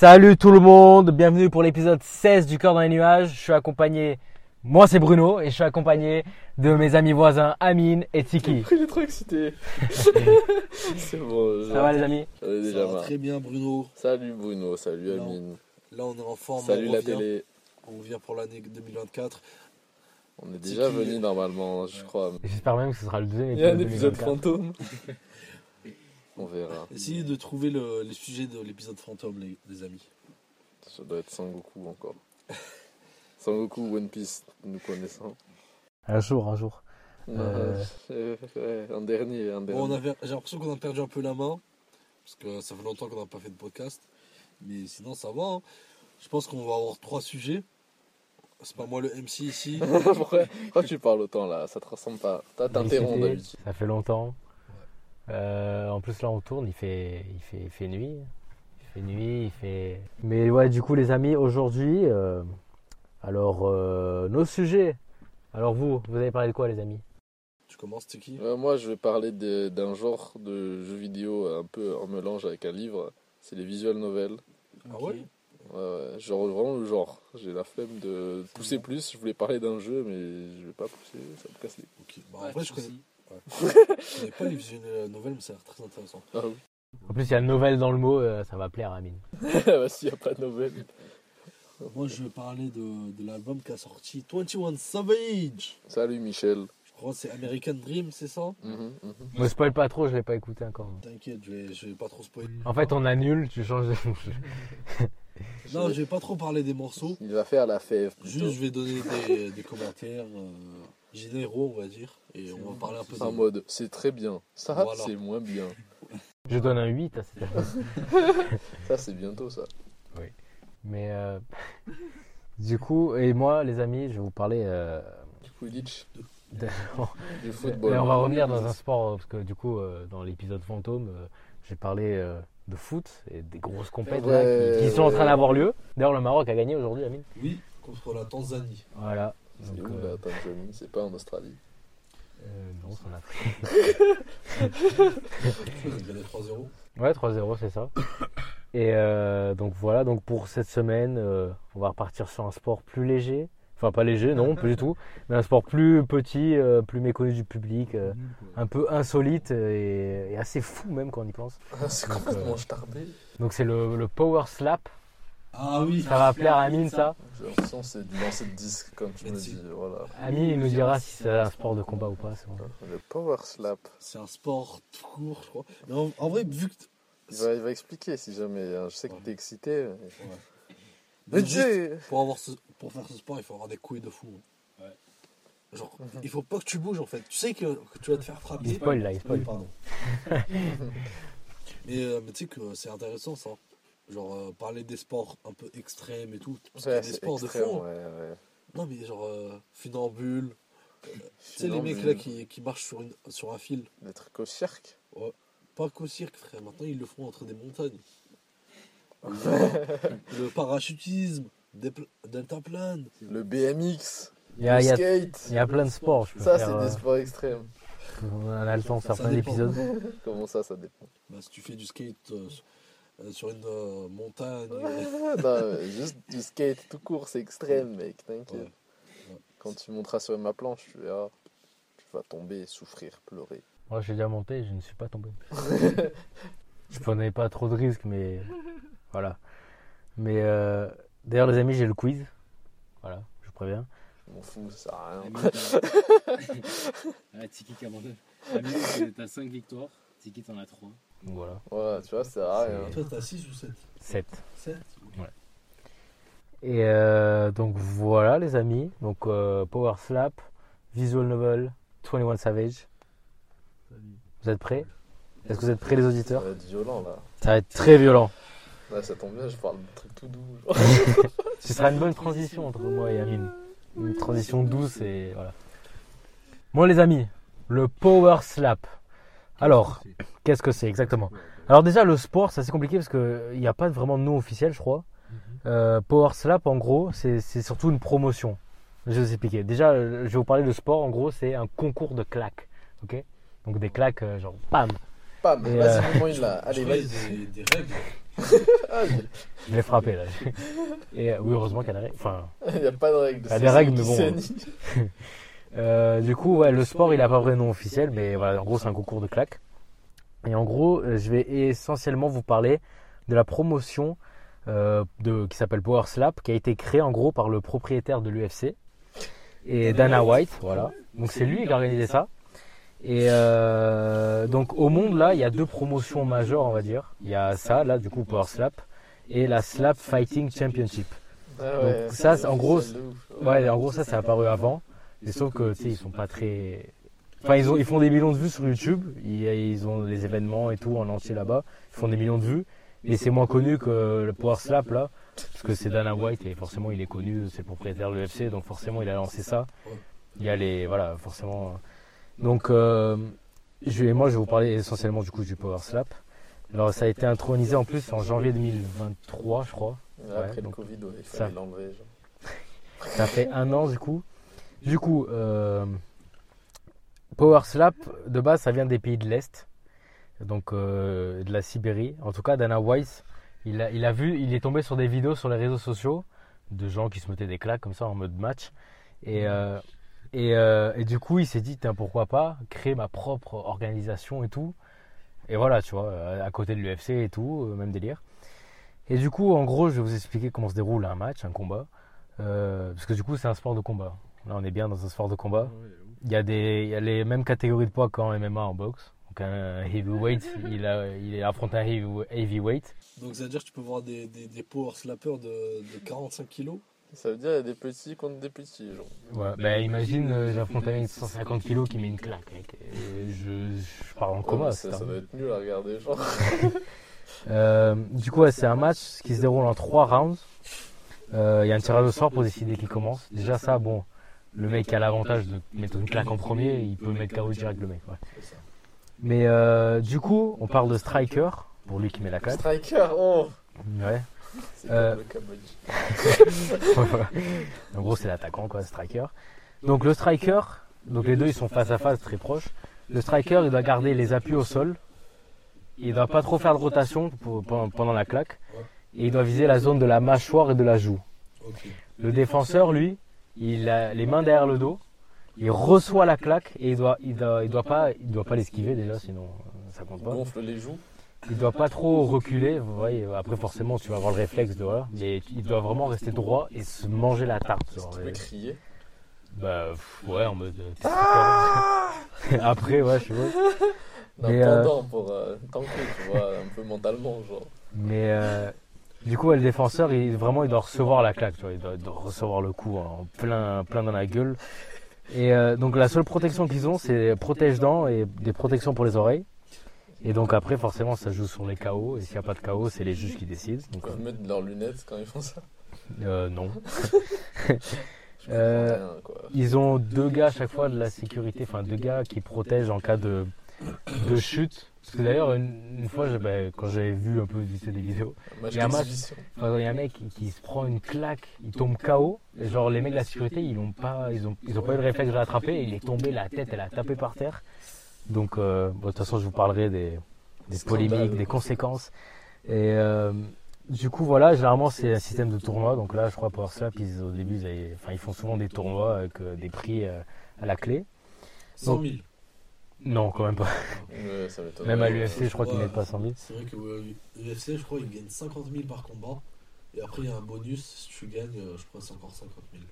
Salut tout le monde, bienvenue pour l'épisode 16 du cœur dans les nuages. Je suis accompagné, moi c'est Bruno, et je suis accompagné de mes amis voisins Amine et Tiki. Il est trop excité. c'est bon. Ça va les amis Ça va marre. très bien Bruno. Salut Bruno, salut. Amine. Là on est en forme. Salut on la revient. télé. On revient pour l'année 2024. On est déjà venu normalement, je crois. J'espère même que ce sera le deuxième Il y a un épisode. épisode 2024. fantôme. On verra. Essayez de trouver le, les sujets de l'épisode fantôme les, les amis. Ça doit être Sangoku encore. Sangoku, One Piece, nous connaissons. Un jour, un jour. Euh. Euh, ouais, un dernier, un dernier. Bon, on avait- J'ai l'impression qu'on a perdu un peu la main. Parce que ça fait longtemps qu'on n'a pas fait de podcast. Mais sinon ça va. hein. Je pense qu'on va avoir trois sujets. C'est pas moi le MC ici. pourquoi, pourquoi tu parles autant là Ça te ressemble pas. T'interromps d'habitude. Ça fait longtemps. Euh, en plus là on tourne, il fait, il fait, il fait nuit. Il fait nuit, il fait. Mais ouais, du coup les amis, aujourd'hui, euh, alors euh, nos sujets. Alors vous, vous avez parlé de quoi les amis? Tu commences, c'est qui? Euh, moi, je vais parler de- d'un genre de jeu vidéo un peu en mélange avec un livre. C'est les visual novels. Ah ouais? Ouais, ouais, genre vraiment le genre. J'ai la flemme de pousser plus. Je voulais parler d'un jeu, mais je vais pas pousser, ça me casse les Ok. Bah, en vrai, je connais, je pas visuels nouvelles, mais ça a l'air très intéressant. Ah oui. En plus il y a nouvelle dans le mot, euh, ça va plaire à Amine. bah, s'il n'y a pas de nouvelle. Moi, je vais parler de, de l'album qu'a sorti 21 Savage. Salut Michel. Je crois que c'est American Dream, c'est ça? Mhm, mhm. Me spoil pas trop, je l'ai pas écouté encore. T'inquiète, je vais, je vais pas trop spoiler. En fait on annule, tu changes de. Non, je vais pas trop parler des morceaux. Il va faire la fève. plutôt. Juste, je vais donner des, des commentaires euh, généraux, on va dire. Et on va parler un peu En de mode, c'est très bien. Ça, Voilà. c'est moins bien. Je donne un 8 à cette Ça, c'est bientôt ça. Mais euh, du coup, et moi les amis, je vais vous parler. euh, Du Quidditch, de- du football. Et on va revenir dans un sport, parce que du coup, euh, dans l'épisode fantôme, euh, j'ai parlé euh, de foot et des grosses Ouais, qui, qui sont en ouais. train d'avoir lieu. D'ailleurs, le Maroc a gagné aujourd'hui, Amine. Oui, contre la Tanzanie. Voilà. C'est Donc, où euh, la Tanzanie C'est pas en Australie. euh, non, c'est en Afrique. Ils ont gagné 3-0. Ouais, 3-0, c'est ça. Et euh, donc voilà, donc pour cette semaine, euh, on va repartir sur un sport plus léger. Enfin, pas léger, non, pas du tout. Mais un sport plus petit, euh, plus méconnu du public, euh, un peu insolite et, et assez fou même quand on y pense. c'est Donc, complètement euh, starbé. Donc c'est le, le Power Slap. Ah oui Ça va plaire à Amine, ça J'ai l'impression que c'est du lancer de disque, comme tu me dis. Voilà. Amine, il nous dira si c'est un sport de combat ou pas. c'est bon. Le power slap. C'est un sport tout court, je crois. Mais en, en vrai, vu que. Il va, il va expliquer si jamais. hein. Je sais que Ouais. t'es excité. mais- Mais Mais juste, Dieu pour, avoir ce- pour faire ce sport, il faut avoir des couilles de fou. hein. Ouais. Genre, il faut pas que tu bouges en fait. Tu sais que, que tu vas te faire Il frapper. spoil là, il Oui, spoil. pardon. mais euh, mais tu sais que c'est intéressant ça. Genre, euh, parler des sports un peu extrêmes et tout. Parce qu'il y a Ouais, des sports extrême, de fond. ouais, ouais. Non, mais genre, euh, funambule. Tu sais, les mecs là qui, qui marchent sur, une, sur un fil. Des trucs au cirque. Pas qu'au cirque, frère. Maintenant, ils le font entre des montagnes. le parachutisme, deltaplane. Le BMX. Il y a, le il y a- skate. il y a plein de sports. Je peux Ça, c'est euh, des sports extrêmes. on a le temps de faire plein d'épisodes. Comment ça, ça dépend? Bah, si tu fais du skate euh, sur- euh, sur une euh, montagne. Ah, non, euh, juste du skate tout court, c'est extrême, mec, t'inquiète. Ouais. Ouais. Quand tu monteras sur ma planche, tu verras. Tu vas tomber, souffrir, pleurer. Moi, j'ai déjà monté, je ne suis pas tombé. je prenais pas trop de risques, mais voilà. Mais euh, d'ailleurs, les amis, j'ai le quiz. Voilà, je préviens. Je m'en fous, ça sert à rien. Ah, Tiki qui abandonne. Amine, t'as 5 victoires. Tiki, t'en as 3. Donc voilà, Voilà, tu vois, ça sert à rien. Toi, t'as 6 ou 7 7. 7 Et euh, donc voilà, les amis. Donc euh, Power Slap, Visual Novel, 21 Savage. Vous êtes prêts Est-ce que vous êtes prêts, les Ça auditeurs va être violent, là. Ça va être très violent. Ça tombe bien, je parle de trucs tout doux. Ce sera une bonne transition entre moi et Amine. Une transition douce et voilà. Bon les amis, le Power Slap. Alors, qu'est-ce que c'est? exactement? Alors déjà le sport c'est assez compliqué parce qu'il n'y a pas vraiment de nom officiel je crois. Euh, Power Slap en gros c'est c'est surtout une promotion. Je vais vous expliquer. Déjà euh, je vais vous parler de sport en gros c'est un concours de claques. Ok? Donc des claques euh, genre. Bam, Et, vas-y, euh, une là. Allez, vas-y. qu'il y a des, des règles. Je l'ai frappé là. Et oui, heureusement qu'il y a des règles. Enfin, il n'y a pas de règles. Il y a des règles, mais bon. euh, du coup, ouais, le sport, il a pas vrai nom officiel, mais voilà, en gros, c'est un concours de claques. Et en gros, euh, je vais essentiellement vous parler de la promotion euh, de, qui s'appelle Power Slap, qui a été créée en gros par le propriétaire de l'UFC et Dana White, voilà. Donc c'est lui qui a organisé ça. Et euh, donc au monde là, il y a deux promotions majeures, on va dire. Il y a ça là, du coup Power Slap, et la Slap Fighting Championship. Ah Donc, ça, en gros. Ouais, en gros ça, c'est apparu avant. Et sauf que tu sais, ils sont pas très. Enfin, ils ont, ils font des millions de vues sur YouTube. Ils, ils ont les événements et tout en entier là-bas. Ils font des millions de vues. Mais c'est moins connu que le Power Slap là, parce que c'est Dana White et forcément il est connu, c'est le propriétaire de l'UFC, donc forcément il a lancé ça. Il y a les, voilà, forcément. Donc, euh, je vais, moi je vais vous parler essentiellement du coup du Power Slap. Alors ça a été intronisé en plus en janvier 2023, je crois. Après Ouais, le donc, Covid, ouais, il ça. fallait l'enlever. genre. Ça fait un an du coup. Du coup, euh, Power Slap, de base, ça vient des pays de l'Est, donc euh, de la Sibérie. En tout cas, Dana White, il a, a vu, il est tombé sur des vidéos sur les réseaux sociaux de gens qui se mettaient des claques comme ça en mode match. Et, euh, et, du coup, il s'est dit, pourquoi pas créer ma propre organisation et tout. Et voilà, tu vois, à côté de l'UFC et tout, même délire. Et du coup, en gros, je vais vous expliquer comment se déroule un match, un combat. Parce que du coup, c'est un sport de combat. Là, on est bien dans un sport de combat. Il y a, des, il y a les mêmes catégories de poids qu'en MMA en boxe. Donc un heavyweight, il, a, il affronte un heavy- heavyweight. Donc ça veut dire que tu peux voir des, des, des power slappers de, de 45 kilos? Ça veut dire qu'il y a des petits contre des petits. Genre. Ouais, bah imagine, euh, j'affronte un mec de 150 kilos qui met une claque, mec. Et je, je pars en coma. ça, ça un- doit être nul à regarder. Genre. Euh, du coup, ouais, c'est un match qui se déroule en trois rounds. Euh, Il y a un tirage au sort pour décider qui commence. Déjà, ça, bon, le mec qui a l'avantage de mettre une claque en premier, il peut mettre KO direct le mec. ouais. Mais euh, du coup, on parle de striker, pour lui qui met la claque. Striker, oh Ouais. C'est Euh, en gros, c'est l'attaquant, quoi, striker. Donc le striker, donc les deux, ils sont face à face, très proches. Le striker, il doit garder les appuis au sol. Il doit pas trop faire de rotation pour- pendant, la claque. Et il doit viser la zone de la mâchoire et de la joue. Le défenseur, lui, il a les mains derrière le dos. Il reçoit la claque et il doit, il doit, il doit pas, il doit pas l'esquiver déjà, sinon euh, ça compte pas. Gonfle les joues. Il doit pas trop reculer. Vous voyez, après forcément, tu vas avoir le réflexe de voilà, mais il doit vraiment rester droit et se manger la tarte. genre, Tu peux crier. bah pff, ouais, en mode. euh, super- après, ouais, je vois. Non, Mais, euh, pendant pour euh, tanker, tu vois, un peu mentalement. Genre. Mais euh, du coup, ouais, le défenseur, il, vraiment, il doit recevoir la claque, tu vois, il doit, il doit recevoir le coup en plein, plein dans la gueule. Et euh, donc, la seule protection qu'ils ont, c'est protège-dents et des protections pour les oreilles. Et donc, après, forcément, ça joue sur les KO. Et s'il n'y a pas de KO, c'est les juges qui décident. Ils Donc, peuvent mettre leurs lunettes quand ils font ça. euh, non. Euh. Ils ont deux gars à chaque fois de la sécurité, enfin deux gars qui protègent en cas de, de chute. Parce que d'ailleurs, une, une fois, bah, quand j'avais vu un peu vite des vidéos, il y a un match- d'exhibition. Enfin, Il y a un mec qui, qui se prend une claque, il tombe KO. Et genre les mecs de la sécurité, ils ont pas, ils ont, ils ont pas eu le réflexe de l'attraper. et Il est tombé, la tête, elle a tapé par terre. Donc, euh, bon, de toute façon, je vous parlerai des, polémiques, des conséquences. Et euh, du coup, voilà, généralement c'est un système de tournoi. Donc là, je crois Power Slap, ils, au début, ils, avaient- enfin, ils font souvent des tournois avec euh, des prix à la clé. 100 000. Non, quand même pas. Ouais, ça m'étonne. Même à l'UFC, je crois qu'ils ouais. mettent pas 100 000. C'est vrai que l'UFC, je crois, ils gagnent 50 000 par combat. Et après, il y a un bonus. Si tu gagnes, euh, je crois, c'est encore 50 000.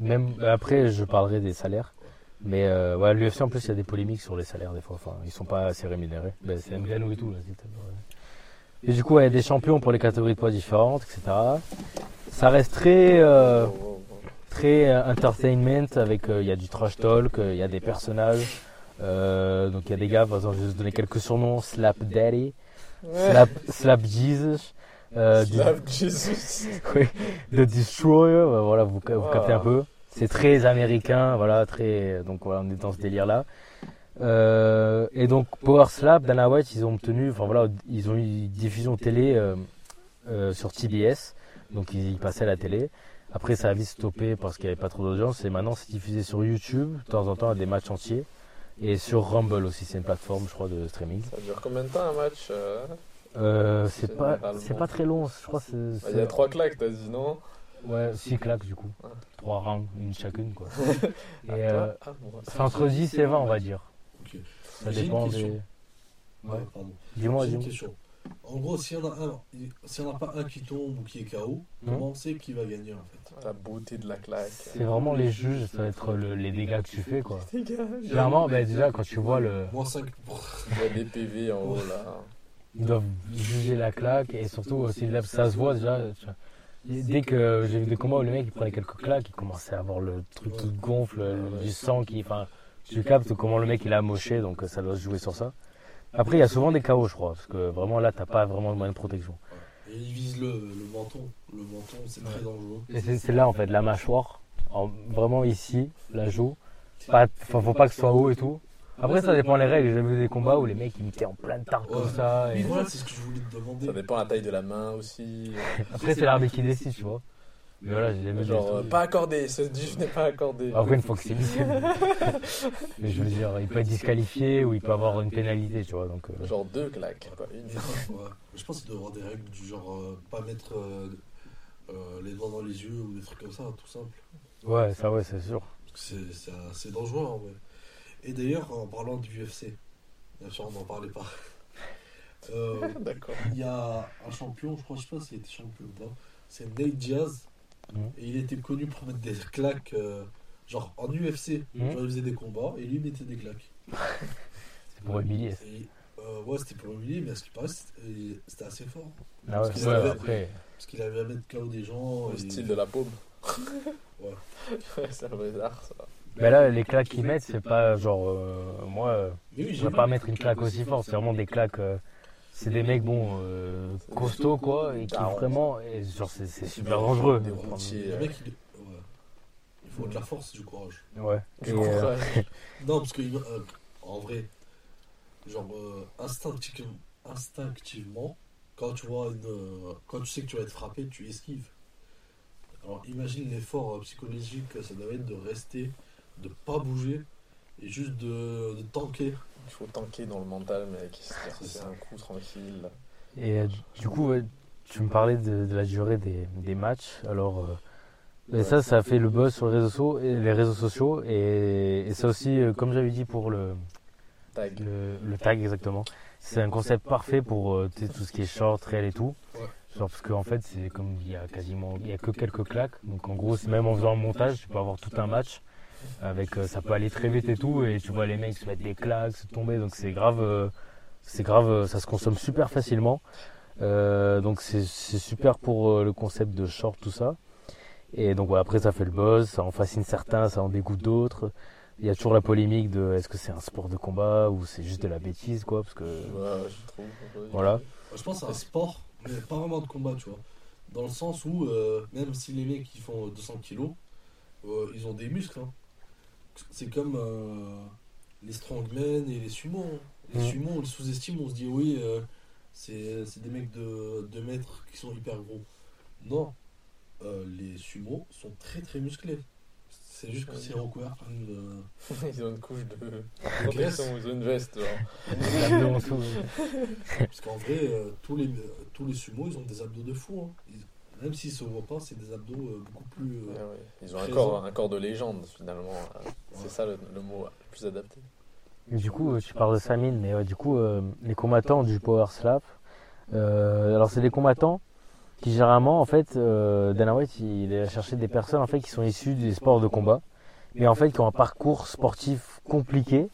Même euh, après, je parlerai des salaires. Mais euh, ouais, l'UFC en plus, il y a des polémiques sur les salaires des fois. Enfin, ils sont pas assez rémunérés. Ben, c'est Ngannou et tout. Là. Et du coup, il y a des champions pour les catégories de poids différentes, etc. Ça reste très, euh, très euh, entertainment avec. euh, Il y a du trash talk, il y a des personnages. Euh, donc il y a des gars, par exemple, je vais vous donner quelques surnoms Slap Daddy, Slap, Slap Jesus, euh, du- Slap Jesus. oui, The Destroyer, voilà, vous, vous captez un peu. C'est très américain, voilà, très. Donc voilà, on est dans ce délire-là. Euh, et donc Power Slap, Dana White, ils ont obtenu, enfin voilà, ils ont eu une diffusion télé euh, euh, sur TBS, donc ils, ils passaient à la télé. Après, ça a vite stoppé parce qu'il n'y avait pas trop d'audience. Et maintenant, c'est diffusé sur YouTube, de temps en temps, à des matchs entiers. Et sur Rumble aussi, c'est une plateforme, je crois, de streaming. Ça dure combien de temps un match euh, Euh, c'est pas, c'est pas très long, je crois. que c'est- Bah, Il y a trois claques, t'as dit non? Ouais, six claques du coup. Ouais. Trois rounds, une chacune quoi. Et Ah, euh, Ah, bon, c'est entre 10 et 20 on va dire. Ça dépend des. Ouais. Dis-moi, dis-moi. En gros, s'il y en a un, n'y en a pas un qui tombe ou qui est KO, comment on sait qui va gagner en fait La beauté de la claque. C'est vraiment les juges, ça va être le- les dégâts que tu fais quoi. Les Généralement, bah, déjà quand tu vois le. Moins 5 pour. il y a des PV en haut là. Ils doivent juger la claque et surtout aussi là, ça se voit déjà. Dès que j'ai vu des combats où le mec il prenait quelques claques, il commençait à avoir le truc qui gonfle, le- du sang qui. Enfin, tu captes comment le mec il a amoché donc euh, ça doit se jouer sur ça. Après, il y a souvent des KO, je crois, parce que vraiment là, t'as pas vraiment de moyen de protection. Et il vise le, le menton. Le menton, c'est très dangereux. Et c'est c'est là en fait, la mâchoire, en- vraiment ici, la joue. Pas, faut pas que ce soit haut et tout. Après, ça dépend les règles. J'ai vu des combats où les mecs ils mettaient en pleine tarte comme ça. Et voilà, c'est ce que je voulais te demander. Ça dépend de la taille de la main aussi. Après, c'est l'arbitre qui décide, tu vois. Mais voilà, j'ai jamais Genre, euh, pas accordé, ce diff n'est pas accordé. Après, une fois que c'est mis. Mais je veux dire, il peut être disqualifié ou il peut avoir une pénalité, tu vois. Donc, euh, Genre deux claques, pas une. Ouais. Je pense qu'il doit y avoir des règles du genre euh, pas mettre euh, euh, les doigts dans les yeux ou des trucs comme ça, tout simple. ouais, ça, ouais, c'est sûr. C'est- assez dangereux en vrai. Et d'ailleurs, en parlant du UFC, bien sûr, on n'en parlait pas. Euh, D'accord. Il y a un champion, je crois, je sais pas s'il était champion ou pas, c'est Nate Diaz. Et il était connu pour mettre des claques, euh, genre en UFC, genre il faisait des combats et lui il mettait des claques. C'est pour humilier. Et, euh, ouais, c'était pour humilier, mais à ce qui paraît, c'était assez fort. Ah ouais, Parce qu'il ouais, avait- après. Parce qu'il avait à mettre KO des gens. Le et- style de la paume. Ouais. Ouais, c'est art ça. Mais là, les claques qu'ils mettent, c'est pas genre. euh, moi, oui, je vais pas mettre une claque aussi forte. C'est vraiment des claques. C'est des mecs, bon, euh, costauds, quoi. Et qui Ah, vraiment. et genre, c'est c'est super dangereux. Des routiers. Euh, mec, il... ouais. il faut de la force, du courage. Ouais. Du Et, euh, courage. Non, parce que euh, en vrai, genre euh, instinctivement, instinctivement, quand tu vois une, euh, quand tu sais que tu vas être frappé, tu esquives. Alors imagine l'effort euh, psychologique que ça doit être de rester, de pas bouger et juste de, de tanker. Il faut tanker dans le mental, mec. C'est un coup tranquille. Et euh, du coup, ouais, tu me parlais de, de la durée des, des matchs. Alors, euh, et ça, ça a fait le buzz sur les réseaux sociaux. Et, les réseaux sociaux, et, et ça aussi, euh, comme j'avais dit pour le, Tag. le, le tag exactement, c'est un concept parfait pour euh, tout ce qui est short, réel et tout. Genre parce qu'en fait, c'est comme il y a quasiment, il y a que quelques claques. Donc en gros, c'est même en faisant un montage, tu peux avoir tout un match. Avec, euh, ça peut aller très vite et tout, et tu vois les mecs se mettre des claques, se tomber, donc c'est grave, euh, c'est grave, euh, ça se consomme super facilement. Euh, donc c'est super pour euh, le concept de short, tout ça. Et donc voilà, après ça fait le buzz, ça en fascine certains, ça en dégoûte d'autres. Il y a toujours la polémique de est-ce que c'est un sport de combat ou c'est juste de la bêtise, quoi, parce que Ouais, je trouve. ouais. voilà. Je pense que c'est un sport, mais pas vraiment de combat, tu vois. Dans le sens où, euh, même si les mecs qui font 200 kilos, euh, ils ont des muscles. hein. C'est comme euh, les strongmen et les sumo. hein. Les Mhm. sumo, on les sous-estime, on se dit oui, euh, c'est c'est des mecs de 2 mètres qui sont hyper gros. Non, Euh, les sumo sont très très musclés. C'est juste que c'est recouvert par une. euh, Ils ont une couche de. Ils ont une veste. Parce qu'en vrai, euh, tous, les, tous les sumo, ils ont des abdos de fou. hein. Ils- même s'ils se voient pas, c'est des abdos euh, beaucoup plus. euh, Ouais, ouais. Ils ont un corps, un corps de légende, finalement. C'est ça le, le mot le plus adapté. Mais du coup, euh, tu parles de Samine, mais ouais, du coup, euh, les combattants du Power Slap, euh, alors c'est des combattants qui généralement, en fait, euh, Dana White, il est allé chercher des personnes en fait qui sont issues des sports de combat, mais en fait qui ont un parcours sportif compliqué.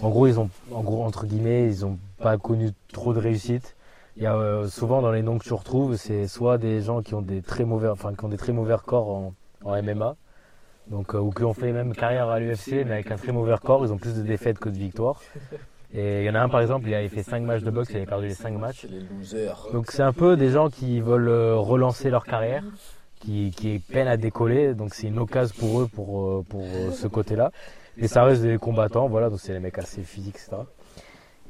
En gros, ils ont, en gros, entre guillemets, ils ont pas connu trop de réussite. Il y a euh, souvent dans les noms que tu retrouves, c'est soit des gens qui ont des très mauvais, enfin qui ont des très mauvais records en, en MMA, donc euh, ou qui ont fait même carrière à l'UFC, mais avec un très mauvais record, ils ont plus de défaites que de victoires. Et il y en a un par exemple, il avait fait 5 matchs de boxe, il avait perdu les 5 matchs. Les. Donc c'est un peu des gens qui veulent euh, relancer leur carrière, qui, qui peinent à décoller, donc c'est une occasion pour eux pour, euh, pour euh, ce côté-là. Et ça reste des combattants, voilà, donc c'est des mecs assez physiques, etc.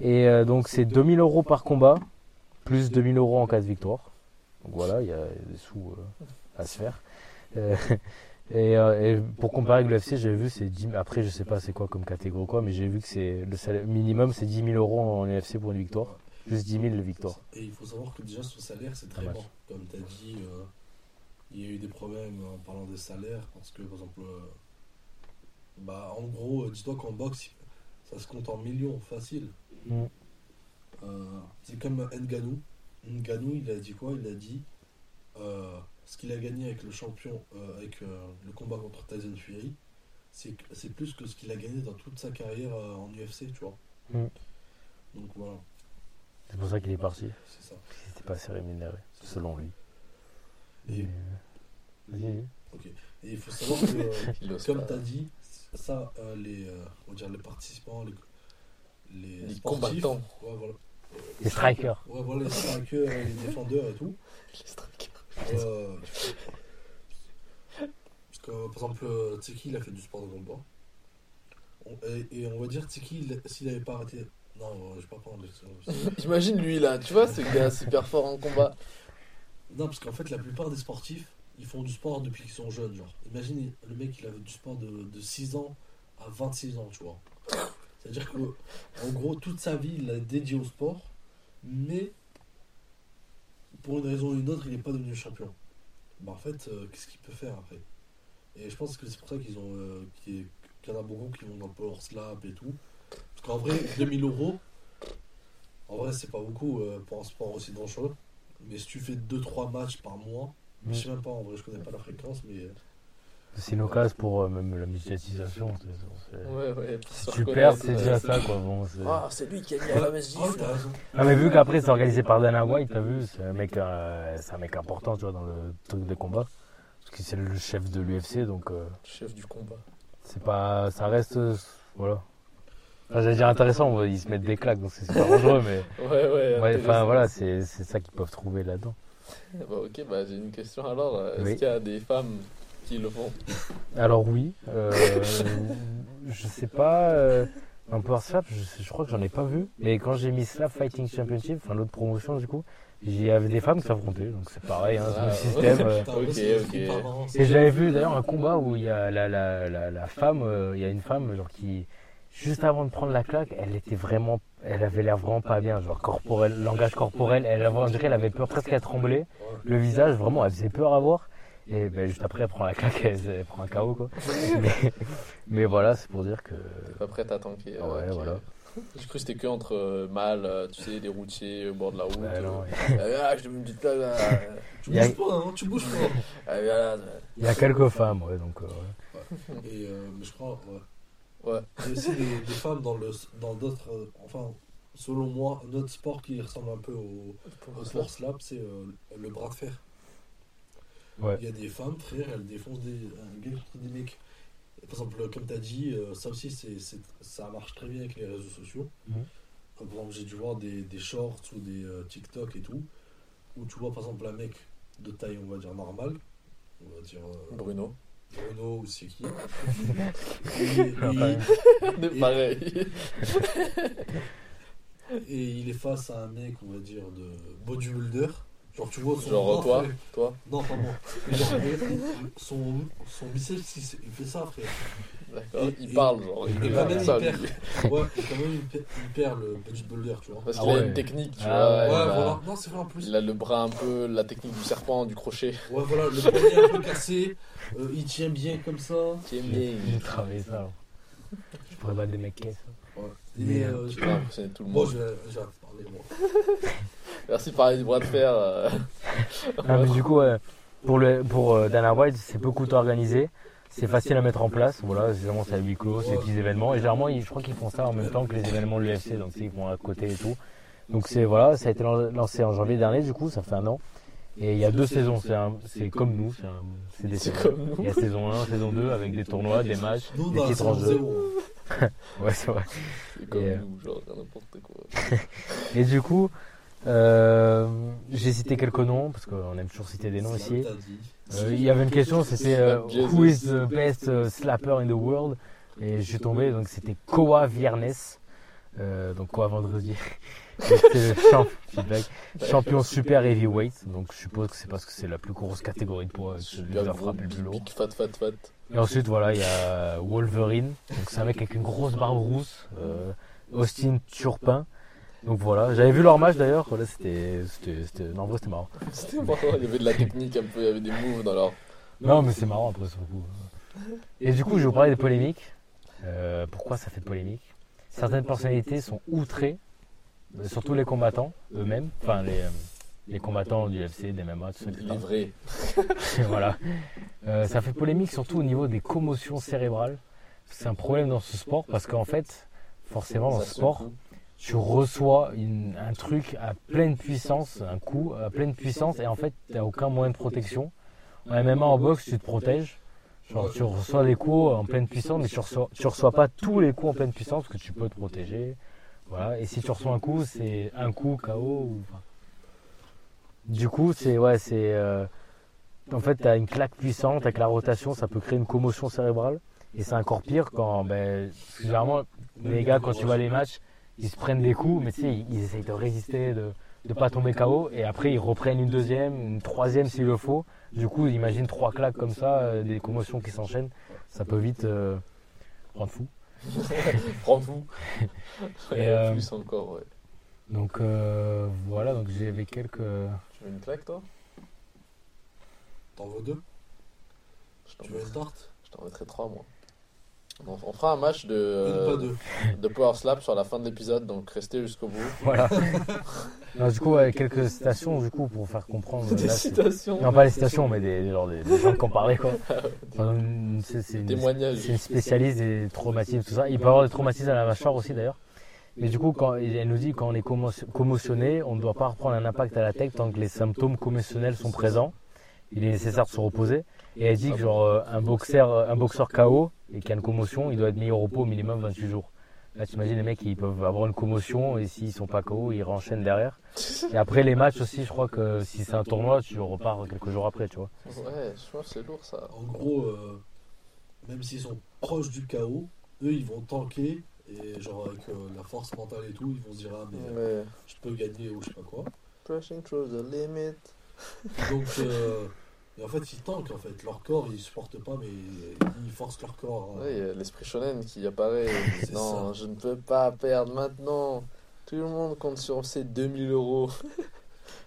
Et donc c'est 2000 euros par combat, plus 2000 euros en cas de victoire. Donc voilà, il y a des sous euh, à se faire. Euh, et, euh, et pour comparer avec l'UFC, j'ai vu, c'est 10 après je sais pas c'est quoi comme catégorie quoi, mais j'ai vu que c'est le salaire minimum c'est 10 000 euros en UFC pour une victoire. Juste 10 000 le victoire. Et il faut savoir que déjà son salaire c'est très bas. Comme tu as dit, euh, il y a eu des problèmes en parlant des salaires parce que par exemple, euh, bah, en gros, dis-toi qu'en boxe, ça se compte en millions facile. Mm. Euh, c'est comme Nganou. Nganou, il a dit quoi? Il a dit euh, ce qu'il a gagné avec le champion, euh, avec le combat contre Tyson Fury, c'est plus que ce qu'il a gagné dans toute sa carrière en UFC, tu vois. Mm. Donc voilà, C'est pour ça qu'il est parti. c'est ça. Il n'était pas assez rémunéré, selon lui. Et, Mais, Vas-y, vas-y. et il faut savoir que, comme tu as dit, ça, euh, les, euh, on va dire les participants, les, les, Les sportifs, combattants. ouais, voilà. Les strikers. Ouais, voilà, les strikers, les défendeurs et tout. Les strikers. Euh, parce que, par exemple, euh, Tseki, il a fait du sport de combat. Et, et on va dire, Tseki, il- s'il n'avait pas arrêté. Non, euh, je vais pas parler de ça. Imagine lui là, tu vois, ce gars super fort en combat. Non, parce qu'en fait, la plupart des sportifs, ils font du sport depuis qu'ils sont jeunes. Genre, imagine le mec, il avait du sport de, de 6 ans à 26 ans, tu vois. C'est-à-dire que, en gros, toute sa vie, il l'a dédié au sport, mais pour une raison ou une autre, il n'est pas devenu champion. Bah, en fait, euh, qu'est-ce qu'il peut faire après? Et je pense que c'est pour ça qu'ils ont, euh, qu'il y en a beaucoup qui vont dans le power slap et tout. Parce qu'en vrai, 2000 euros, en vrai, c'est pas beaucoup euh, pour un sport aussi dangereux. Mais si tu fais 2-3 matchs par mois, je sais même pas, en vrai, je connais pas la fréquence, mais. C'est une occasion pour euh, même la médiatisation. Ouais, ouais. Si tu perds, c'est déjà ça, quoi. Bon, c'est- Ah, c'est lui qui a mis la fameuse Ah. Ah, mais vu qu'après c'est organisé par Dana White, t'as vu, c'est un mec, euh, c'est un mec important, tu vois, dans le truc de combat. Parce que c'est le chef de l'UFC, donc euh, Chef du combat. c'est pas, ça reste, euh, voilà. Enfin, j'allais dire intéressant, ils se mettent des claques, donc c'est super dangereux, mais Ouais, ouais. ouais, enfin voilà, c'est c'est ça qu'ils peuvent trouver là-dedans. Bah, ok, bah j'ai une question alors. Est-ce Oui. qu'il y a des femmes qui le font Alors oui, euh, je sais pas, euh, un power slap, je, je crois que j'en ai pas vu, mais quand j'ai mis Slap Fighting Championship, enfin l'autre promotion du coup, il y avait des femmes qui s'affrontaient, donc c'est pareil, hein, c'est Ah, le système. euh. Et j'avais vu d'ailleurs un combat où il y a la, la, la, la femme, euh, il y a une femme genre qui, juste avant de prendre la claque, elle était vraiment, elle avait l'air vraiment pas bien, genre corporel, langage corporel, elle avait, on dirait, elle avait peur presque à trembler, le visage vraiment, elle faisait peur à voir. Et ben, juste après, elle prend la claque, elle, elle prend un KO quoi. mais, mais voilà, c'est pour dire que. T'es pas prête à tanker Ouais, ok. voilà. J'ai cru que c'était que entre euh, mâles, euh, tu sais, des routiers au bord de la route. Bah, non, euh, ah, je te mets une petite claque là. Tu a- bouges pas, hein, tu bouges pas. Ah. Il y a quelques femmes, ouais, donc. euh, ouais. Et euh, mais je crois, ouais. Ouais. Il y a aussi des, des femmes dans le dans d'autres, euh, enfin, selon moi, un autre sport qui ressemble un peu au, au sport slap, c'est euh, le bras de fer. Ouais. Il y a des femmes, frère, elles défoncent des, un gars des mecs. Et par exemple, comme tu as dit, euh, ça aussi, c'est, c'est- ça marche très bien avec les réseaux sociaux. Mhm. Euh, Par exemple, j'ai dû voir des, des shorts ou des euh, TikTok et tout, où tu vois par exemple un mec de taille, on va dire, normale, on va dire euh, Bruno. Bruno ou c'est qui. et, et- C'est pareil. et il est face à un mec, on va dire, de bodybuilder. Genre, tu vois son Genre bras, toi, frère. toi. Non, pas moi. Mais genre, son, son biceps, il, il fait ça, frère. D'accord. Et- Il et- parle, genre. Il et quand même, ça, il perd. Ouais, et quand même, il perd, il perd le bodybuilder, tu vois. Parce Ah qu'il a une technique, tu Ah vois. ouais, il, a, voilà. Non, c'est vrai en plus. il a le bras un peu, la technique du serpent, du crochet. Ouais, voilà, le poignet un peu cassé. euh, il tient bien comme ça. Aime J'ai bien. j'ai travaillé ça. alors. Je pourrais battre des mecs caisses. Ouais. Et euh, Tu vas impressionner tout le Moi, monde. je vais, je vais parler, moi. Merci de parler du bras de fer. euh. Mais du coup, pour, le, pour euh, Dana White, c'est peu coûteux organisé. C'est facile à mettre en place. Voilà, généralement, c'est à huis clos, c'est des petits événements. Et généralement, ils- je crois qu'ils font ça en même temps que les événements de l'UFC. Donc, ils font à côté et tout. Donc, c'est voilà, ça a été lan- lancé en janvier dernier, du coup, ça fait un an. Et il y a deux saisons. C'est comme nous. C'est des saisons. comme nous. Il y a saison 1, saison 2 avec des tournois, des matchs, Nous, des titres en saison jeu. 0. Ouais, c'est vrai. C'est comme Et, euh, nous, genre n'importe quoi. Et du coup, euh, j'ai cité quelques noms, parce qu'on aime toujours citer des noms ici. Euh, il y avait une question, c'était euh. Who is the best euh, slapper in the world? Et je suis tombé, donc c'était Koa Viernes, euh, donc Koa vendredi. Le champ- champion super heavyweight, donc je suppose que c'est parce que c'est la plus grosse catégorie de poids, celui qui frappé le plus lourd. fat, fat, fat. Et ensuite, voilà, il y a Wolverine, donc c'est un mec avec une grosse barbe rousse, euh, Austin Turpin, Donc voilà, j'avais vu leur match d'ailleurs. Là, c'était, c'était, c'était- non, en vrai, c'était marrant. C'était marrant, il y avait de la technique un peu, il y avait des moves dans leur. Non, mais c'est marrant après, sur le coup. Et du coup, je vais vous parler des polémiques. Euh, pourquoi ça fait polémique? Certaines personnalités sont outrées, euh, surtout les combattants eux-mêmes, enfin les, euh, les combattants du UFC, des MMA, tout ça. Les vrais. voilà. Euh, ça fait polémique surtout au niveau des commotions cérébrales. C'est un problème dans ce sport parce qu'en fait, forcément dans ce sport. Tu reçois un truc à pleine puissance, un coup à pleine puissance, et en fait, tu n'as aucun moyen de protection. En MMA, en boxe, tu te protèges. Genre, tu reçois des coups en pleine puissance, mais tu tu reçois pas tous les coups en pleine puissance parce que tu peux te protéger. Voilà. Et si tu reçois un coup, c'est un coup KO. Ou... Du coup, c'est euh, en fait, tu as une claque puissante avec la rotation, ça peut créer une commotion cérébrale. Et c'est encore pire quand, ben, généralement, les gars, quand tu vois les matchs, ils se prennent des coups, mais tu sais, ils, ils essayent de résister, de ne pas tomber KO, et après ils reprennent une deuxième, une troisième s'il le faut. Du coup, imagine trois claques comme ça, euh, des commotions qui s'enchaînent, ça peut vite euh, rendre fou. Prends fou. Et, euh, plus encore, ouais. Donc euh, voilà, donc j'avais quelques. Tu veux une claque, toi? T'en veux deux? Je t'en Tu veux une tarte? je t'en mettrai trois, moi. On, on fera un match de, euh, de Power Slap sur la fin de l'épisode, donc restez jusqu'au bout. Voilà. Non, du coup, ouais, quelques citations du coup pour faire comprendre. Des là, c'est- citations. Non, pas les citations, mais des, genre des, des gens qui en parlaient quoi. Enfin, c'est, une, Témoignages. c'est une spécialiste des traumatismes, tout ça. Il peut y avoir des traumatismes à la mâchoire aussi d'ailleurs. Mais du coup, quand, elle nous dit quand on est commo- commotionné, on ne doit pas reprendre un impact à la tête tant que les symptômes commotionnels sont présents. Il est nécessaire de se reposer. Et elle dit que genre euh, un boxeur, un boxeur KO et qui a une commotion, il doit être mis au repos au minimum 28 jours. Là, tu imagines les mecs, ils peuvent avoir une commotion et s'ils sont pas KO, ils renchaînent derrière. Et après les matchs aussi, je crois que si c'est un tournoi, tu repars quelques jours après, tu vois. Ouais, je pense que c'est lourd ça. En gros, euh, même s'ils sont proches du chaos, eux ils vont tanker et genre avec euh, la force mentale et tout, ils vont se dire ah mais euh, Ouais. je peux gagner ou je sais pas quoi. Pushing through the limit. Donc euh, et en fait ils tankent en fait, leur corps ils supportent pas mais ils forcent leur corps. Ouais, il y a l'esprit shonen qui apparaît. Non, je ne peux pas perdre maintenant. Tout le monde compte sur ces 2000 euros.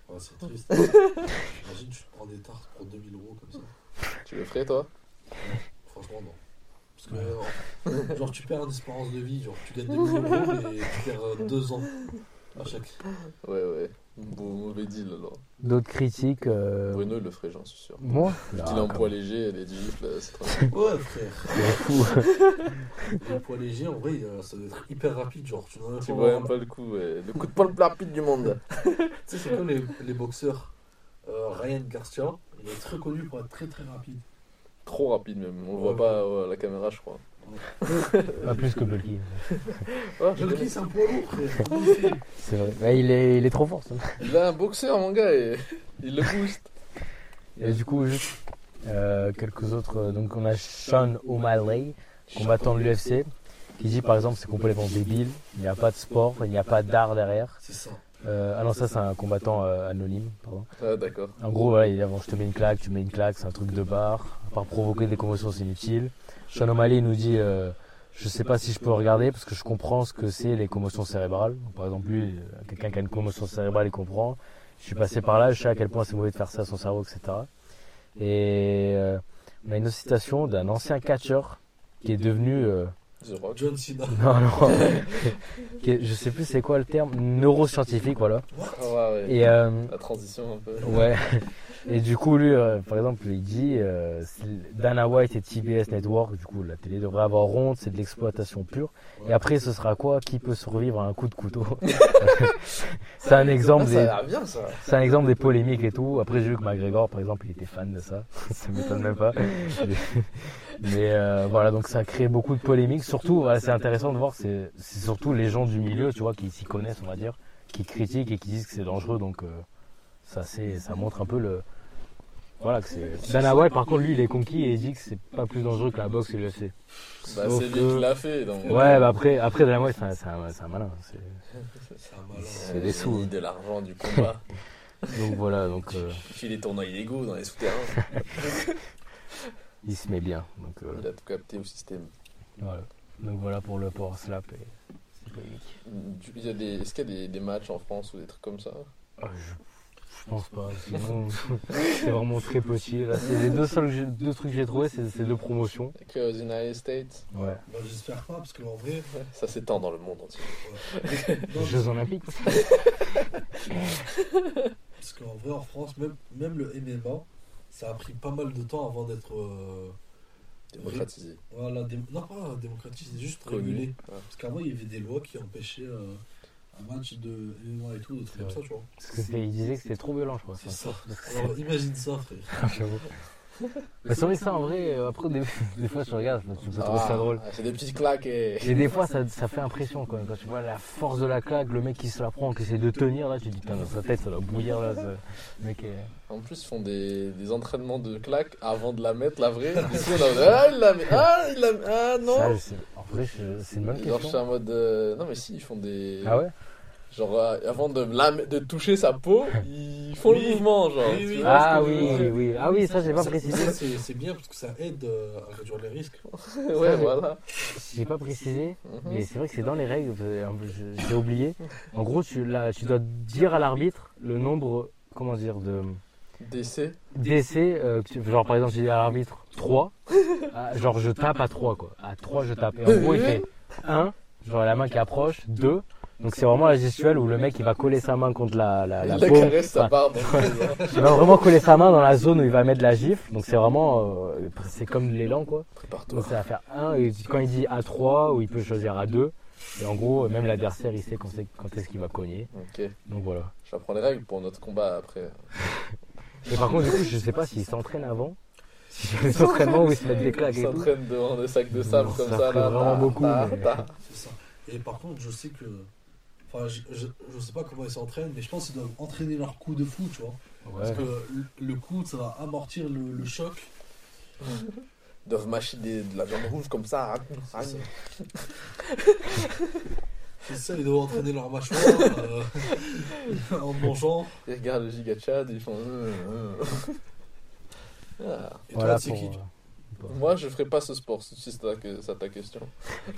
Ouais, c'est triste. Imagine tu prends des tartes pour 2000 euros comme ça. Tu le ferais toi? Franchement non. Parce que euh, genre tu perds une espérance de vie, genre tu gagnes 2000 euros mais tu perds euh, deux ans à chaque. Ouais, ouais. Beau, mauvais deal alors. D'autres critiques. euh, Bruno il le ferait, j'en suis sûr. Moi Il Ah, est en poids léger, les gifles, c'est trop Ouais frère. même, fou. Le poids léger, en vrai, euh, ça doit être hyper rapide. Genre, tu as Tu vois même pas le coup, ouais. Le coup de poing le plus rapide du monde. Tu sais, c'est comme les, les boxeurs. Euh, Ryan Garcia, il est très connu pour être très très rapide. Trop rapide même. On le voit Ouais. pas ouais, à la caméra, je crois. Pas plus que Bulky. Connais. c'est un poids lourd, C'est vrai. Ouais, il, est, il est trop fort. ça. Il a un boxeur, mon gars, et il le booste. Et du coup, juste euh, quelques autres. euh, Donc, on a Sean O'Malley, combattant de l'UFC, qui dit par exemple c'est complètement débile. Il n'y a pas de sport, il n'y a pas d'art derrière. C'est ça. Euh, ah non, ça c'est un combattant euh, anonyme. Pardon. Ah, d'accord. En gros, voilà, il dit avant je te mets une claque, tu mets une claque, c'est un truc de bar. À part provoquer des commotions, c'est inutile. Sean O'Malley nous dit euh, je sais pas si je peux regarder parce que je comprends ce que c'est les commotions cérébrales. Donc, par exemple, lui, euh, quelqu'un qui a une commotion cérébrale, il comprend. Je suis passé par là, je sais à quel point c'est mauvais de faire ça à son cerveau, etc. Et euh, on a une autre citation d'un ancien catcheur qui est devenu, euh, The Rock. John Cena. non, non, je sais plus c'est quoi le terme, neuroscientifique, voilà. Ah, ouais, ouais. Et euh, La transition un peu. Ouais. Et du coup, lui, euh, par exemple, il dit euh, Dana White et TBS Network, du coup, la télé devrait avoir honte, c'est de l'exploitation pure. Et après, ce sera quoi? Qui peut survivre à un coup de couteau? C'est un exemple des, c'est un exemple des polémiques et tout. Après, j'ai vu que McGregor, par exemple, il était fan de ça. ça m'étonne même pas. Mais euh, voilà, donc ça crée beaucoup de polémiques. Surtout, voilà, c'est intéressant de voir, c'est c'est surtout les gens du milieu, tu vois, qui s'y connaissent, on va dire, qui critiquent et qui disent que c'est dangereux. Donc euh, ça, c'est, ça montre un peu le. Voilà, que c'est. Dana White, par contre, lui, il est conquis et il dit que c'est pas plus dangereux que la boxe et l'UFC. Bah, c'est lui qui l'a fait. Donc... Ouais, bah après, après Dana White, c'est un, c'est un- malin. c'est- C'est un malin. c'est des sous. de l'argent du combat. Donc voilà, donc euh, Il fait des tournois illégaux dans les souterrains. il se met bien. Donc, euh, Il a tout capté au système. Voilà. Donc voilà pour le Power Slap. Et... polémique. Du- il y a des- Est-ce qu'il y a des, des matchs en France ou des trucs comme ça? Ah, je pense pas. Sinon, c'est vraiment très petit. Là, c'est les deux seuls que deux trucs que j'ai trouvé, c'est ces deux promotions. Que aux United States Ouais. Bah, j'espère pas, parce qu'en vrai. Ouais, Ça s'étend dans le monde entier. Non, Jeux Olympiques. Parce qu'en vrai, en France, même, même le MMA, ça a pris pas mal de temps avant d'être. euh, Démocratisé. voilà, dé- non, pas démocratisé, juste Connu. régulé. Ouais. Parce qu'avant, il y avait des lois qui empêchaient euh, match de MMA et tout, des trucs C'est comme ça, tu vois. Parce que c'était- ils disaient que c'était trop violent, je crois. C'est ça. Alors, imagine ça, frère. J'avoue. Mais c'est vrai que ça, en vrai, euh, après, des, des fois, tu regardes, tu peux trouver ça Ah, drôle. C'est des petites claques et. Et des fois, ça, ça fait impression quand même. Quand tu vois la force de la claque, le mec qui se la prend, qui essaie de tenir, là, tu te dis, putain, dans sa tête, ça doit bouillir, là. ce- Le mec est... En plus, ils font des, des entraînements de claques avant de la mettre, la vraie. Ici, on a Ah, il la met. Ah, il la met. Ah, non. Ça, je sais- En vrai, je- c'est une bonne Genre, je suis question. en mode. euh, Non, mais si, ils font des. Ah ouais? Genre, euh, avant de, la... de toucher sa peau, ils font Oui. le mouvement, genre. Oui, oui. tu vois Ah oui, oui. Ah oui, ça, j'ai pas précisé. C'est bien parce que ça aide euh, à réduire les risques. Ouais, voilà. J'ai pas précisé. Mhm. Mais c'est vrai que c'est dans les règles, j'ai oublié. En gros, tu, là, tu dois dire à l'arbitre le nombre, comment dire, de Décès. d'essais. euh, genre, par exemple, tu dis à l'arbitre 3. ah, genre, je tape à 3, quoi. À 3, je tape. Et en gros, il fait 1, genre la main qui approche, 2. Donc, c'est vraiment la gestuelle où le mec, il va coller sa main contre la, la, la Il la paume. Enfin, barbe. va vraiment coller sa main dans la zone où il va mettre la gifle. Donc, c'est vraiment. euh, c'est comme l'élan, quoi. Donc, ça va faire 1. Et quand il dit A3, ou il peut choisir A2. Et en gros, même l'adversaire, il sait quand, est-ce qu'il va cogner. Ok. Donc, voilà. J'apprends les règles pour notre combat après. Mais par contre, du coup, je sais pas s'ils s'entraînent avant. Entraînements où ils se mettent des claques Ils et tout. s'entraînent devant des sacs de sable Non, comme ça ça. là, vraiment beaucoup, mais-. Et par contre, je sais que. Enfin, je, je, je sais pas comment ils s'entraînent, mais je pense qu'ils doivent entraîner leur coup de fou, tu vois. Ouais. Parce que le, le coup, ça va amortir le, le choc. Ils doivent mâcher des- de la viande rouge comme ça. hein. C'est ça. C'est ça, ils doivent entraîner leur mâchoire euh, en mangeant. Ils regardent le giga Chad, ils font. euh, euh. Ah. Et Voilà toi, c'est pour, qui euh, Moi, je ferai pas ce sport, si c'est ça ta question.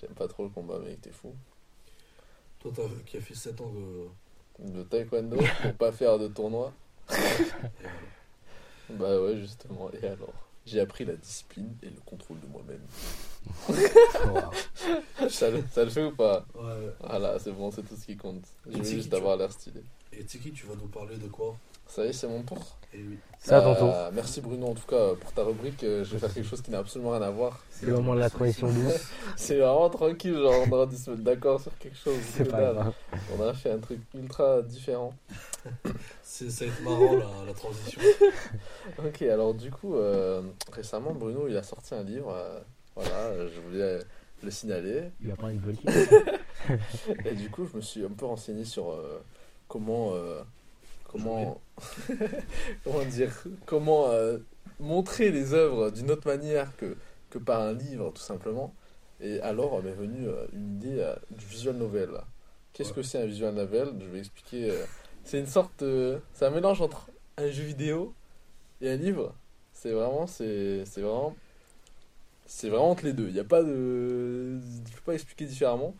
J'aime pas trop le combat, mec, t'es fou. Toi, t'as- qui a fait 7 ans de. De taekwondo pour pas faire de tournoi. Bah ouais, justement. Et alors J'ai appris la discipline et le contrôle de moi-même. Ça, le- ça le fait ou pas? Ouais. Voilà, c'est bon, c'est tout ce qui compte. Je veux juste avoir l'air stylé. Et Tiki, tu vas nous parler de quoi? Ça y est, c'est mon tour. Et oui. C'est à ton tour. Euh, Merci Bruno, en tout cas, pour ta rubrique. Euh, Je vais faire quelque chose qui n'a absolument rien à voir. C'est le moment de la transition douce. C'est vraiment tranquille, genre on aura dû se mettre d'accord sur quelque chose. C'est pas grave. On a fait un truc ultra différent. C'est, ça va être marrant la, la transition. Ok, alors du coup, euh, récemment, Bruno, il a sorti un livre. euh, voilà, euh, je voulais le signaler. Il va parler de Volky. Et du coup, je me suis un peu renseigné sur euh, comment, euh, comment, comment dire, comment euh, montrer les œuvres d'une autre manière que, que par un livre, tout simplement. Et alors m'est venue euh, une idée euh, du visual novel. Qu'est-ce Ouais. que c'est un visual novel? Je vais expliquer. euh, c'est une sorte, de- c'est un mélange entre un jeu vidéo et un livre. C'est vraiment, c'est, c'est vraiment, c'est vraiment entre les deux. Il n'y a pas de, je peux pas expliquer différemment.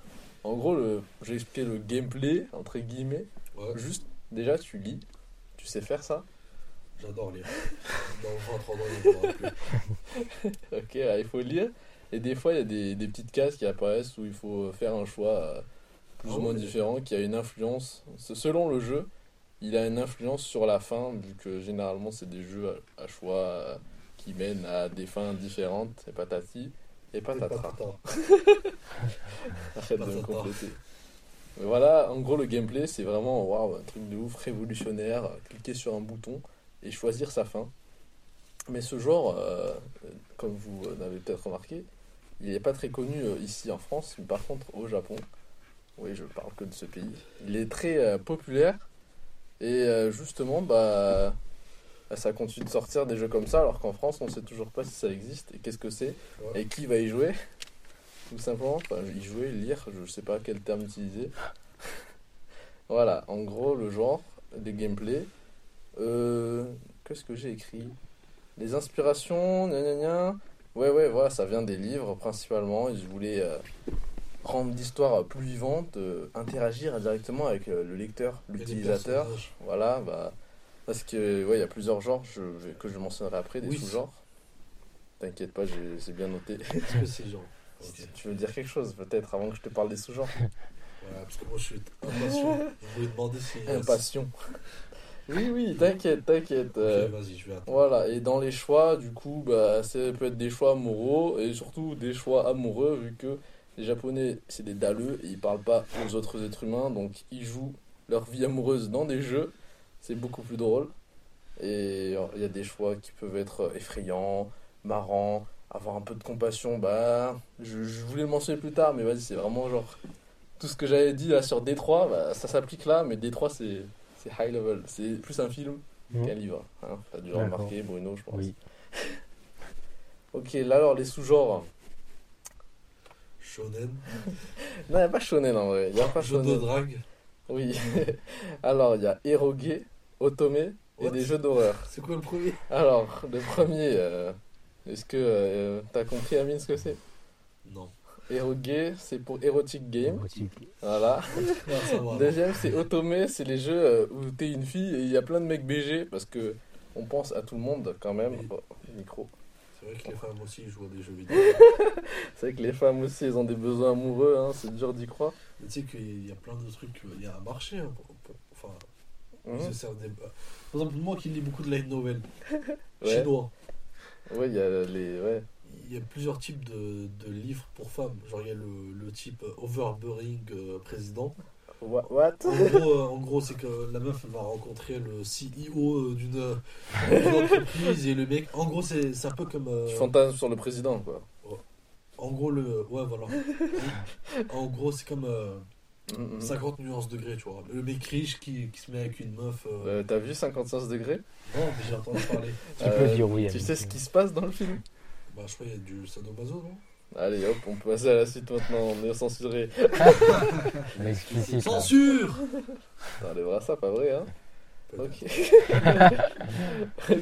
En gros, le, j'ai expliqué le gameplay entre guillemets. Ouais, Juste, déjà, tu lis, tu sais faire ça? j'adore lire. Dans 23 ans, il faudra plus. Ok, alors, il faut lire. Et des fois, il y a des, des petites cases qui apparaissent où il faut faire un choix euh, plus Ah ou moins différent, qui a une influence. Selon le jeu, il a une influence sur la fin, vu que généralement, c'est des jeux à, à choix euh, qui mènent à des fins différentes. Et patati et patata. Arrête de me compléter. Mais voilà, en gros, le gameplay, c'est vraiment waouh, un truc de ouf, révolutionnaire. Cliquer sur un bouton et choisir sa fin. Mais ce genre, euh, comme vous l'avez peut-être remarqué, il n'est pas très connu euh, ici en France, mais par contre au Japon, oui, je parle que de ce pays, il est très euh, populaire. Et euh, justement, bah, bah, ça continue de sortir des jeux comme ça, alors qu'en France, on ne sait toujours pas si ça existe et qu'est-ce que c'est Ouais. et qui va y jouer. Tout simplement, enfin, y jouer, lire, je sais pas quel terme utiliser. voilà, en gros, le genre, des gameplays. Euh, Qu'est-ce que j'ai écrit? Les inspirations, gna gna gna. Ouais, ouais, voilà, ça vient des livres principalement. Ils voulaient, euh, rendre l'histoire plus vivante, euh, interagir directement avec euh, le lecteur, les l'utilisateur. Voilà, bah, parce que ouais, il y a plusieurs genres je que je mentionnerai après, des Oui. sous-genres. T'inquiète pas, j'ai c'est bien noté. Qu'est-ce que c'est, genre? Tu veux dire quelque chose peut-être avant que je te parle des sous-genres Voilà, parce que moi, je suis impatient. Je voulais demander si. Impatient. Oui, oui, t'inquiète, t'inquiète. euh, vas-y, je vais attendre. Voilà, et dans les choix, du coup, bah, ça peut être des choix moraux et surtout des choix amoureux, vu que les Japonais, c'est des dalleux et ils parlent pas aux autres êtres humains, donc ils jouent leur vie amoureuse dans des jeux, c'est beaucoup plus drôle. Et euh, il y a des choix qui peuvent être effrayants, marrants, avoir un peu de compassion, bah, je, je voulais le mentionner plus tard, mais vas-y, c'est vraiment genre. Tout ce que j'avais dit là sur Détroit, bah, ça s'applique là, mais Détroit, c'est c'est high level, c'est plus un film Mhm. qu'un livre. Hein. T'as dû remarquer, Bruno, je pense. Oui. Ok, là alors les sous-genres. Shonen. Non, il n'y a pas shonen en vrai. Il n'y a pas Jeu de shonen. drague. Oui. alors, il y a eroge, otome et What des jeux d'horreur. C'est quoi le premier? Alors, le premier, euh, est-ce que euh, t'as compris, Amine, ce que c'est? Non. Eroge, c'est pour Erotic Game. Érotique. Voilà. Deuxième, c'est Otome, c'est les jeux euh, où t'es une fille et il y a plein de mecs BG parce que on pense à tout le monde quand même. Oh, micro. C'est vrai que les femmes aussi jouent à des jeux vidéo. C'est vrai que les femmes aussi, elles ont des besoins amoureux, hein, c'est dur d'y croire. Mais tu sais qu'il y a plein de trucs. Il y a un marché. hein, pour- pour- enfin, se des- Par exemple, moi qui lis beaucoup de light novel Ouais. chinois, Ouais, il y a les. Ouais. il y a plusieurs types de, de livres pour femmes. Genre, il y a le, le type overbearing euh, président. Wha- What? En gros, euh, en gros c'est que la meuf elle va rencontrer le CEO d'une euh, d'une entreprise et le mec. En gros, c'est c'est un peu comme. euh, Tu fantasmes sur le président, quoi. en gros, le. Ouais, voilà. en gros, c'est comme euh, Mhm. 50 nuances degrés, tu vois. Le mec riche qui, qui se met avec une meuf. euh, Euh, T'as vu 55 degrés? Non, mais j'ai entendu parler. Tu peux Euh, dire oui. Tu sais ce qui se passe dans le film? Bah, je crois qu'il y a du sadomaso, non? Allez hop, on peut passer à la suite maintenant, on est censuré. Là. Censure T'enlèveras ça, pas vrai, hein? Ok.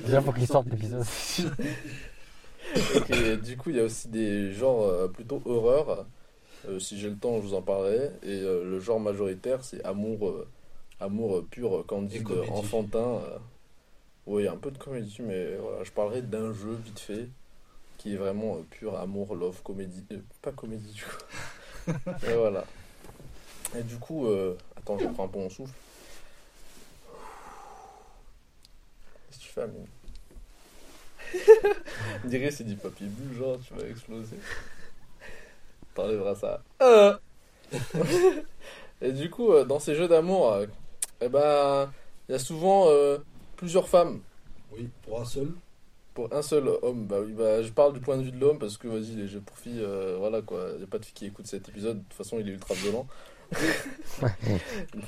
Déjà, faut qu'il sorte l'épisode. Ok, du coup, il y a aussi des genres plutôt horreur. Euh, si j'ai le temps, je vous en parlerai. Et euh, le genre majoritaire, c'est amour, euh, amour pur, candide, enfantin. Oui, un peu de comédie, mais voilà, je parlerai d'un jeu vite fait qui est vraiment pur amour, love, comédie. euh, pas comédie, du coup. et voilà. Et du coup, euh, attends, je prends un peu mon souffle. Qu'est-ce que tu fais, Amine? On dirait c'est du papier bulle, genre tu vas exploser. T'enlèveras ça. Euh. Et du coup, euh, dans ces jeux d'amour, euh, eh ben, il y a souvent euh, plusieurs femmes Oui, pour un seul. pour un seul homme. Bah oui, bah je parle du point de vue de l'homme parce que vas-y, les jeux pour filles, euh, voilà quoi. Il n'y a pas de filles qui écoutent cet épisode. De toute façon, il est ultra violent.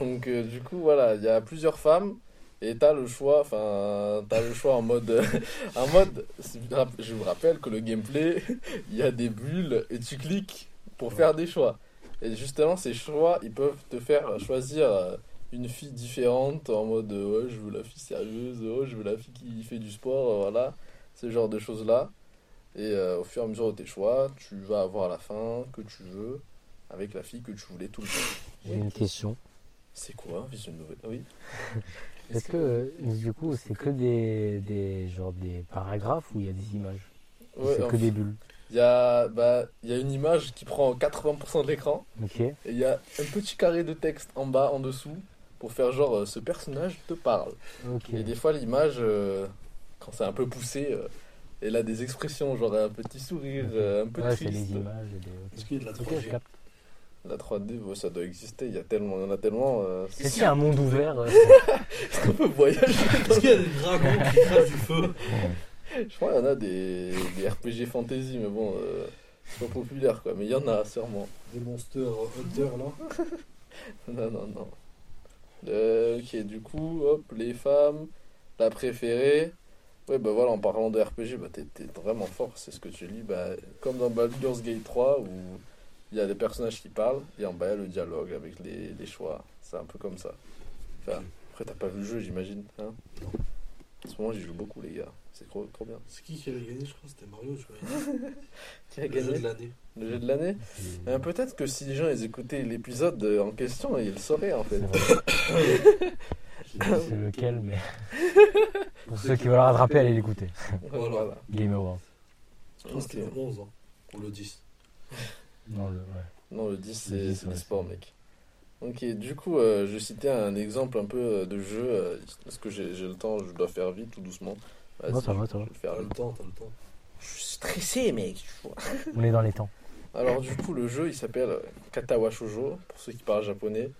Donc, euh, du coup, voilà, il y a plusieurs femmes. Et t'as le choix, enfin, t'as le choix en mode, en mode, je vous rappelle que le gameplay, il y a des bulles et tu cliques pour faire des choix. Et justement, ces choix, ils peuvent te faire choisir euh, une fille différente en mode, ouais, je veux la fille sérieuse, oh, je veux la fille qui fait du sport, voilà, ce genre de choses-là. Et euh, au fur et à mesure de tes choix, tu vas avoir la fin que tu veux avec la fille que tu voulais tout le temps. J'ai une question. C'est quoi, Vision Nouvelle? Oui. Est-ce que, du coup, c'est que des, des, genre des paragraphes ou il y a des images? Ou Ouais, C'est que fait, des bulles? Il y, a, bah, il y a une image qui prend 80% de l'écran et il y a un petit carré de texte en bas, en dessous, pour faire genre euh, ce personnage te parle. Et des fois, l'image, euh, quand c'est un peu poussé, euh, elle a des expressions, genre un petit sourire, euh, un peu Ouais, c'est triste. les images. Et des... Est-ce qu'il y a de la Ok, 3G je capte. La 3D, ouais, ça doit exister, il y, a tellement, il y en a tellement. euh, Est-ce qu'il y a un monde ouvert euh, on peut voyager. Est-ce qu'il y a des dragons qui crachent du feu? Je crois qu'il y en a des, des RPG fantasy, mais bon, euh, c'est pas populaire quoi. Mais il y en a sûrement. Des monsters hunter là Non, non, non. Euh, ok, du coup, hop, les femmes, la préférée. Ouais, bah voilà, en parlant de RPG, bah t'es t'es vraiment fort, c'est ce que tu lis. Bah, comme dans Baldur's Gate 3, où il y a des personnages qui parlent, et en bas il y a le dialogue avec les, les choix. C'est un peu comme ça. Enfin, après, t'as pas vu le jeu, j'imagine. Hein? En ce moment, j'y joue beaucoup, les gars. C'est trop, trop bien. C'est qui qui avait gagné Je crois? Que c'était Mario, je crois. Qui a Le jeu gagné de l'année. le jeu de l'année? Euh, Peut-être que si les gens ils écoutaient l'épisode euh, en question, ils le sauraient en fait. C'est lequel, mais. Pour ceux qui veulent rattraper, allez l'écouter. Voilà. Voilà. Game Awards. Je c'était Ok. le 11 hein, ou le 10. Non, le, ouais. Non, le 10, Le c'est 10, c'est ouais, le sport, mec. Ok, du coup, euh, je vais citer un exemple un peu euh, de jeu. euh, parce que j'ai j'ai le temps, je dois faire vite, tout doucement. Vas-y, Non, ça va, je- ça va. je vais le faire T'as le temps, t'as le temps. Je suis stressé, mec. On est dans les temps. Alors du coup, le jeu, il s'appelle Katawa Shoujo, pour ceux qui parlent japonais.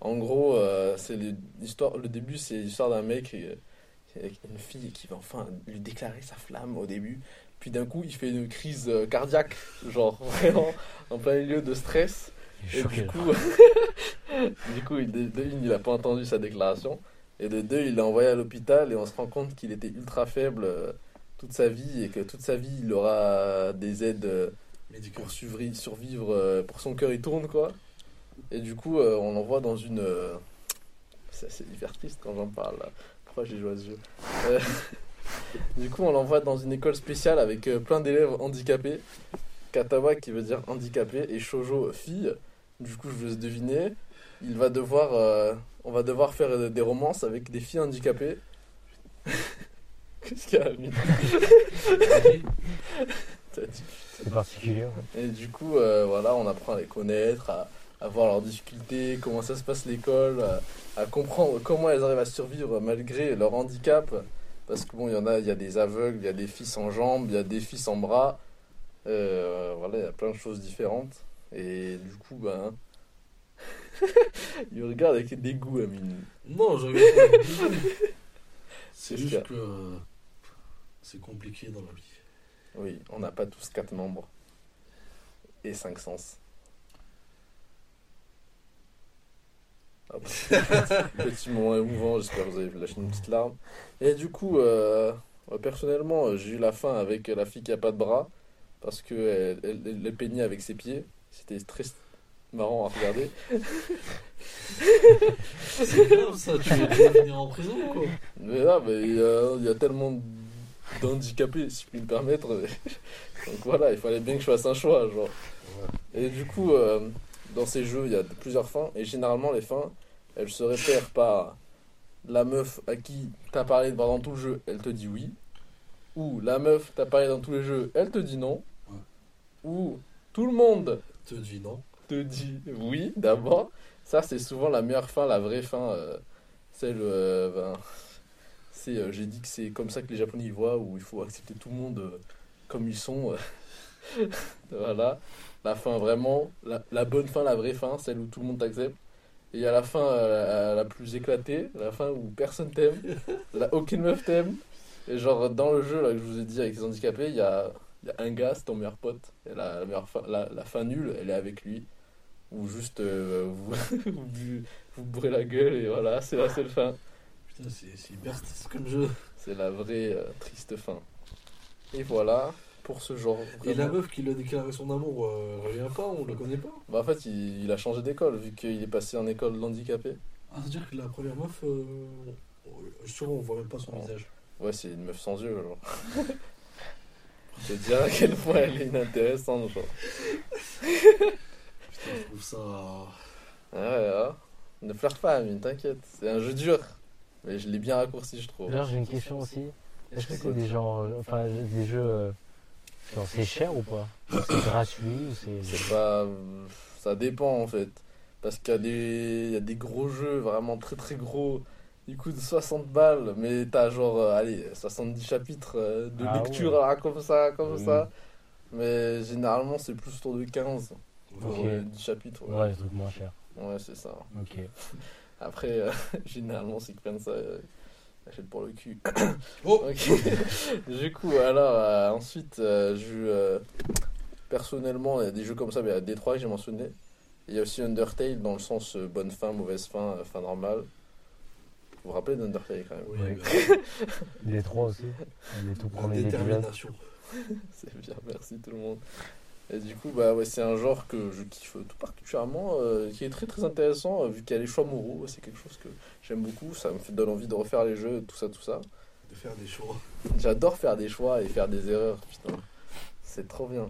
En gros, euh, c'est l'histoire. Le début, c'est l'histoire d'un mec avec une fille qui va enfin lui déclarer sa flamme au début. Puis d'un coup, il fait une crise euh, cardiaque, genre vraiment en plein milieu de stress. Et du coup, du coup, de, de une, il a pas entendu sa déclaration. Et de deux, il l'a envoyé à l'hôpital et on se rend compte qu'il était ultra faible euh, toute sa vie et que toute sa vie, il aura des aides. euh, pour survivre, survivre euh, pour son cœur il tourne quoi et du coup on l'envoie dans une c'est hyper triste quand j'en parle là. pourquoi j'ai joué à ce jeu Euh, du coup on l'envoie dans une école spéciale avec plein d'élèves handicapés Katawa qui veut dire handicapé et Shoujo fille du coup je vous laisse deviner il va devoir euh, on va devoir faire des romances avec des filles handicapées qu'est-ce qu'il y a Amine T'as dit C'est particulier. ouais. Et du coup, euh, voilà, on apprend à les connaître, à, à voir leurs difficultés, comment ça se passe l'école, à, à comprendre comment elles arrivent à survivre malgré leur handicap. Parce que bon, il y en a, il y a des aveugles, il y a des filles sans jambes, il y a des filles sans bras. Euh, voilà, il y a plein de choses différentes. Et du coup, ben. il regarde avec dégoût, Amine. Non, je regarde. C'est juste que euh, c'est compliqué dans la vie. Oui, on n'a pas tous quatre membres. Et cinq sens. Hop. Petit moment émouvant, j'espère que vous avez lâché une petite larme. Et du coup, euh, euh, personnellement, j'ai eu la fin avec la fille qui a pas de bras, parce qu'elle elle, elle, elle peignait avec ses pieds. C'était très marrant à regarder. C'est grave ça, tu veux finir en prison ou quoi Mais là, il y, a- il y a tellement d'handicapés, si je puis me permettre. Donc voilà, il fallait bien que je fasse un choix, genre. Et du coup, euh, dans ces jeux, il y a plusieurs fins, et généralement, les fins, elles se repèrent par la meuf à qui t'as parlé pendant tout le jeu, elle te dit oui. Ou la meuf t'as parlé dans tous les jeux, elle te dit non. Ouais. Ou tout le monde Te dis non. te dit oui d'abord. Ça, c'est souvent la meilleure fin, la vraie fin. euh, celle, euh, ben, c'est, euh, j'ai dit que c'est comme ça que les Japonais voient, où il faut accepter tout le monde comme ils sont. voilà. La fin vraiment, la, bonne fin, la vraie fin, celle où tout le monde t'accepte. Et il y a la fin la, la plus éclatée, la fin où personne t'aime, là, aucune meuf t'aime. Et genre, dans le jeu là, que je vous ai dit avec les handicapés, il y a, il y a un gars, c'est ton meilleur pote. Et la, la, meilleure fin- la, la fin nulle, elle est avec lui. Ou juste euh, vous, vous, bu- vous bourrez la gueule et voilà, c'est la seule fin. Putain, c'est hyper triste comme jeu. C'est la vraie euh, triste fin. Et voilà, pour ce genre. Et la vraiment. meuf qui lui a déclaré son amour euh, revient pas, on le connaît pas Bah, en fait, il, il a changé d'école vu qu'il est passé en école d'handicapé. Ah, c'est-à-dire que la première meuf, euh, sûrement on voit même pas son visage. Ouais, c'est une meuf sans yeux, genre. Je te dire à quel point elle est inintéressante, genre. Putain, je trouve ça. Ouais, ouais. Ne pleure pas, Amine, t'inquiète. C'est un jeu dur. Mais je l'ai bien raccourci, je trouve. D'ailleurs, j'ai une question aussi. Est-ce que c'est des genres, euh, enfin, des jeux, euh, genre, c'est cher ou pas? C'est gratuit ou c'est C'est pas. Ça dépend en fait. Parce qu'il y, a des... il y a des gros jeux vraiment très très gros. Ils coûtent 60 balles, mais t'as genre, euh, allez, 70 chapitres euh, de Ah lecture ouais. là, comme ça, comme Oui. ça. Mais généralement, c'est plus autour de 15 pour Ok. euh, 10 chapitres. Ouais, Ouais, trucs moins chers. Ouais, c'est ça. Ok. Après, euh, généralement, qui prennent ça, euh, achètent pour le cul. Oh Ok. du coup, alors, euh, ensuite, euh, je, euh, personnellement, il y a des jeux comme ça, mais il y a Détroit que j'ai mentionné. Il y a aussi Undertale dans le sens euh, bonne fin, mauvaise fin, euh, fin normale. Vous vous rappelez d'Undertale quand même Oui, Ouais. bah, Les trois aussi. Les tout la premiers épisodes. détermination. C'est bien, merci tout le monde. Et du coup, bah ouais, c'est un genre que je kiffe tout particulièrement, euh, qui est très très intéressant, euh, vu qu'il y a les choix moraux, c'est quelque chose que j'aime beaucoup, ça me fait- donne envie de refaire les jeux, tout ça, tout ça. De faire des choix. J'adore faire des choix et faire des erreurs, putain. C'est trop bien.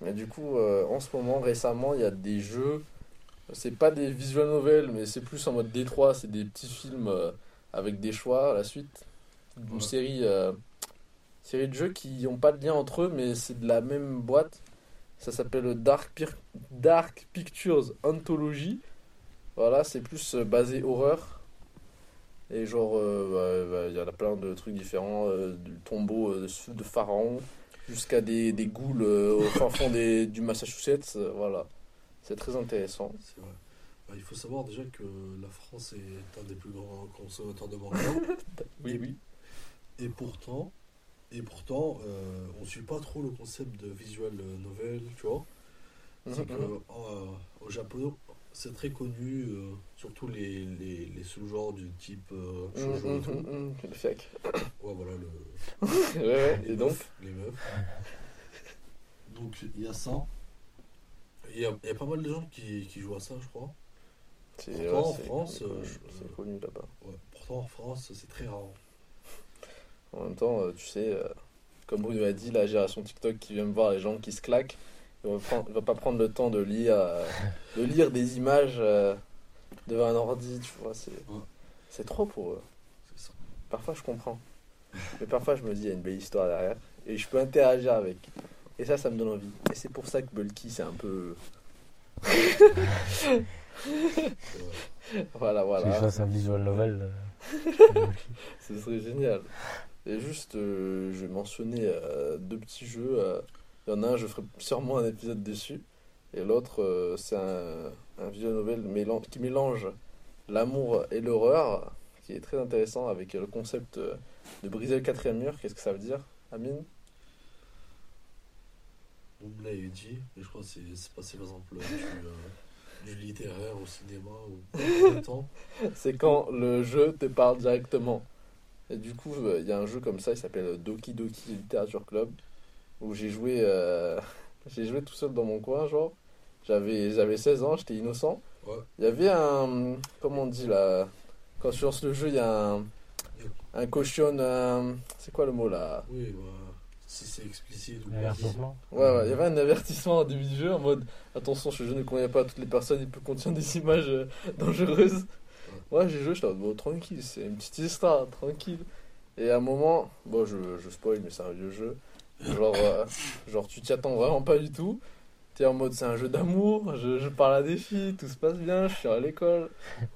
Mais du coup, euh, en ce moment, récemment, il y a des jeux. C'est pas des visual novels, mais c'est plus en mode D3. C'est des petits films euh, avec des choix à la suite. Une Ouais. série, euh, série de jeux qui n'ont pas de lien entre eux, mais c'est de la même boîte. Ça s'appelle Dark, Pir- Dark Pictures Anthology. Voilà, c'est plus euh, basé horreur. Et genre, euh, bah, bah, il y en a plein de trucs différents, du tombeau de, pharaon jusqu'à des, des ghouls au fin fond des, du Massachusetts. voilà, c'est très intéressant. C'est vrai. Bah, il faut savoir déjà que la France est un des plus grands consommateurs de manga. Oui, oui. et pourtant, et pourtant euh, on suit pas trop le concept de visual novel, tu vois. C'est que, Mhm. euh, au Japon, c'est très connu, euh, surtout les, les, les sous-genres du type euh, Mhm, shoujo et tout. mhm, mhm, Le fake. Ouais, voilà, le, Ouais, ouais, les et donc les meufs. Donc il y a ça. Il y a, il y a pas mal de gens qui, qui jouent à ça, je crois. c'est Pourtant, en France, c'est- euh, je- c'est connu là-bas. Ouais. Pourtant, en France, c'est très rare. En même temps, euh, tu sais, euh, comme Bruno a dit, la génération TikTok qui vient me voir, les gens qui se claquent, il va, prendre- il va pas prendre le temps de lire, euh, de lire des images euh, devant un ordi, tu vois. C'est Ouais. c'est trop pour eux. C'est ça. Parfois, je comprends. Mais parfois, je me dis, il y a une belle histoire derrière. Et je peux interagir avec. Et ça, ça me donne envie. Et c'est pour ça que Bulky, c'est un peu. Vrai. Voilà, Si je voilà. fasse un visual novel. euh, Ce serait génial. Et juste, euh, je vais mentionner euh, deux petits jeux. euh. Il y en a un, je ferai sûrement un épisode dessus. Et l'autre, euh, c'est un, un vieux novel mélan- qui mélange l'amour et l'horreur, qui est très intéressant avec le concept euh, de briser le quatrième mur. Qu'est-ce que ça veut dire, Amine? Mais je crois que c'est passé par exemple du, euh, du littéraire au cinéma ou. C'est quand le jeu te parle directement. Et du coup, euh, il y a un jeu comme ça, il s'appelle Doki Doki Literature Club, où j'ai joué, euh, j'ai joué tout seul dans mon coin, genre. J'avais, j'avais 16 ans, j'étais innocent. Ouais. Il y avait un, comment on dit là, quand tu lances le jeu, il y a un, un caution, un- c'est quoi le mot là? Oui, bah, si c'est explicite ou pas. Avertissement. Ouais, ouais, il y avait un avertissement au début du jeu en mode attention, ce jeu ne convient pas à toutes les personnes, il peut contenir des images euh, dangereuses. Ouais, j'ai joué, en mode, bon, tranquille, c'est une petite histoire, tranquille. Et à un moment, bon, je, je spoil, mais c'est un vieux jeu. Genre, euh, genre tu t'y attends vraiment pas du tout. T'es en mode, c'est un jeu d'amour, je, je parle à des filles, tout se passe bien, je suis à l'école.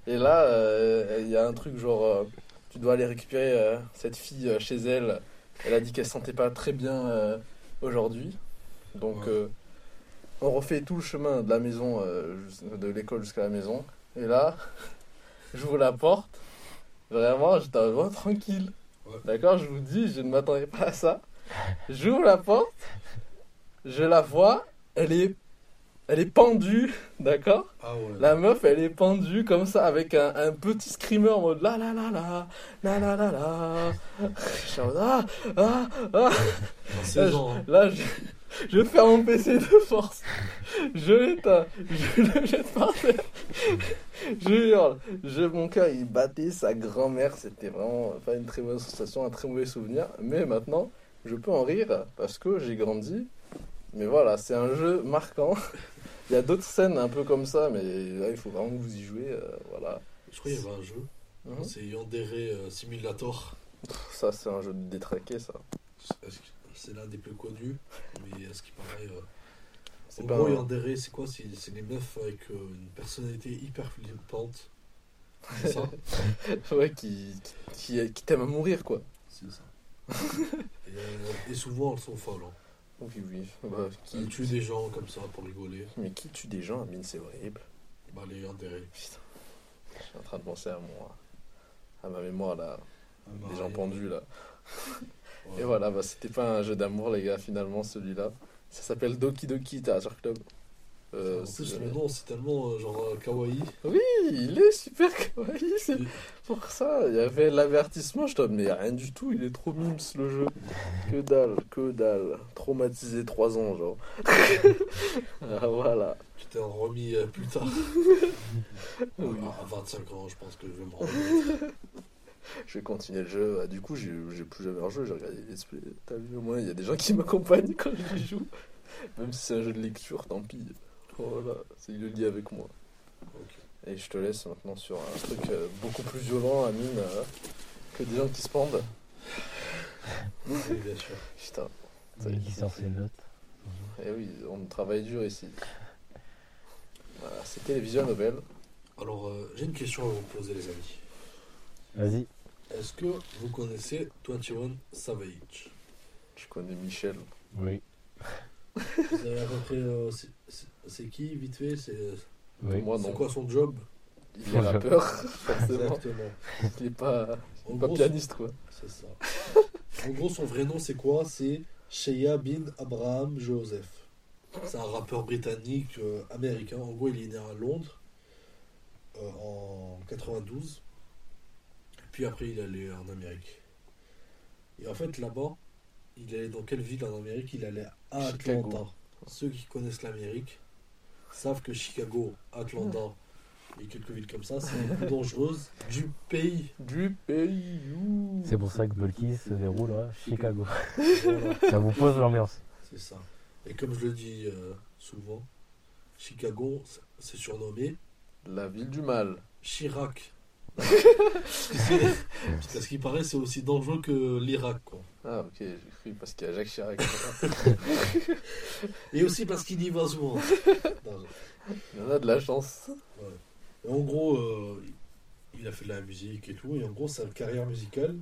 Et là, euh, il y a un truc genre, euh, tu dois aller récupérer euh, cette fille euh, chez elle. Elle a dit qu'elle se sentait pas très bien euh, aujourd'hui. Donc, Ouais. euh, on refait tout le chemin de la maison, euh, de l'école jusqu'à la maison. Et là, j'ouvre la porte. Vraiment, j'étais en mode tranquille. Ouais. D'accord, je vous dis, je ne m'attendais pas à ça. J'ouvre la porte, je la vois, elle est, elle est pendue, d'accord? Ah ouais. La meuf, elle est pendue comme ça avec un, un petit screamer en mode la la la la, la la la la. Je suis en mode ah, ah, ah. Dans 16 ans. hein. Là, je, je ferme mon PC de force. Je l'éteins. Je le jette par terre. Je hurle. Je, mon cœur, il battait sa grand-mère. C'était vraiment pas une très bonne sensation, un très mauvais souvenir. Mais maintenant, je peux en rire parce que j'ai grandi. Mais voilà, c'est un jeu marquant. Il y a d'autres scènes un peu comme ça, mais là, il faut vraiment que vous y jouez. euh, voilà. Je crois qu'il y avait un jeu. Mhm. C'est Yandere euh, Simulator. Ça, c'est un jeu de détraqué, ça. Est-ce que- C'est l'un des plus connus. Mais à ce qui paraît. euh, C'est En pas gros, un- Yandere, c'est quoi? C'est c'est des meufs avec euh, une personnalité hyper flippante. C'est ça? Ouais, qui, qui, qui t'aime à mourir, quoi. C'est ça. et, euh, et souvent, elles sont folles. hein. Oui, oui. Bah, qui tuent des gens comme ça pour rigoler. Mais qui tue des gens, Amine, c'est horrible. Bah, les Yandere. Putain. Je suis en train de penser à moi. À ma mémoire, là. Ah, Des gens pendus, là. ouais. Et voilà, bah, c'était pas un jeu d'amour, les gars, finalement, celui-là. Ça s'appelle Doki Doki Literature Club. Euh, en plus, c'est- le nom, c'est tellement euh, genre euh, kawaii. Oui, il est super kawaii, c'est pour ça. Il y avait l'avertissement, je dois mais rien du tout, il est trop mimes le jeu. Que dalle, que dalle. Traumatisé 3 ans, genre. ah, voilà. Tu t'es en remis euh, plus tard. Oui. À 25 ans, je pense que je vais me remettre. je vais continuer le jeu. Ah, du coup, j'ai plus jamais rejoué, j'ai regardé les. T'as vu, au moins, il y a des gens qui m'accompagnent quand j'y joue. Même si c'est un jeu de lecture, tant pis. Voilà, c'est il le lit avec moi. Et je te laisse maintenant sur un truc euh, beaucoup plus violent, Amine, euh, que des gens qui se pendent. Oui, bien sûr. Putain, qui sort ses notes. et oui, on travaille dur ici. Voilà, c'était les visual novels. Alors, euh, j'ai une question à vous poser, les amis. Vas-y. Est-ce que vous connaissez 21 Savage? Je connais Michel. Oui. Vous savez à peu près euh, c'est- qui, vite fait C'est Oui. Moi, c'est non. quoi son job? Il est rappeur, forcément. Exactement. Il est pas, En pas gros, pianiste, quoi. C'est ça. En gros, son vrai nom, c'est quoi? C'est Shea bin Abraham Joseph. C'est un rappeur britannique euh, américain. En gros, il est né à Londres euh, en 92. Puis après, il est allé en Amérique. Et en fait, là-bas, il allait dans quelle ville en Amérique? Il allait à Chicago. Atlanta. Ceux qui connaissent l'Amérique savent que Chicago, Atlanta et quelques villes comme ça, c'est les plus dangereuses du pays. Du pays. C'est pour ça que Bulky se déroule à Chicago. Voilà. Ça vous pose l'ambiance. C'est ça. Et comme je le dis euh, souvent, Chicago, c'est surnommé La ville du mal. Chirac. Parce que c'est- parce qu'à ce qui paraît, c'est aussi dangereux que l'Irak. quoi. Ah, ok, j'ai cru parce qu'il y a Jacques Chirac. Et aussi parce qu'il y va souvent. Non, Il y en a de la chance. Et en gros, euh, il a fait de la musique et tout. Et en gros, sa carrière musicale,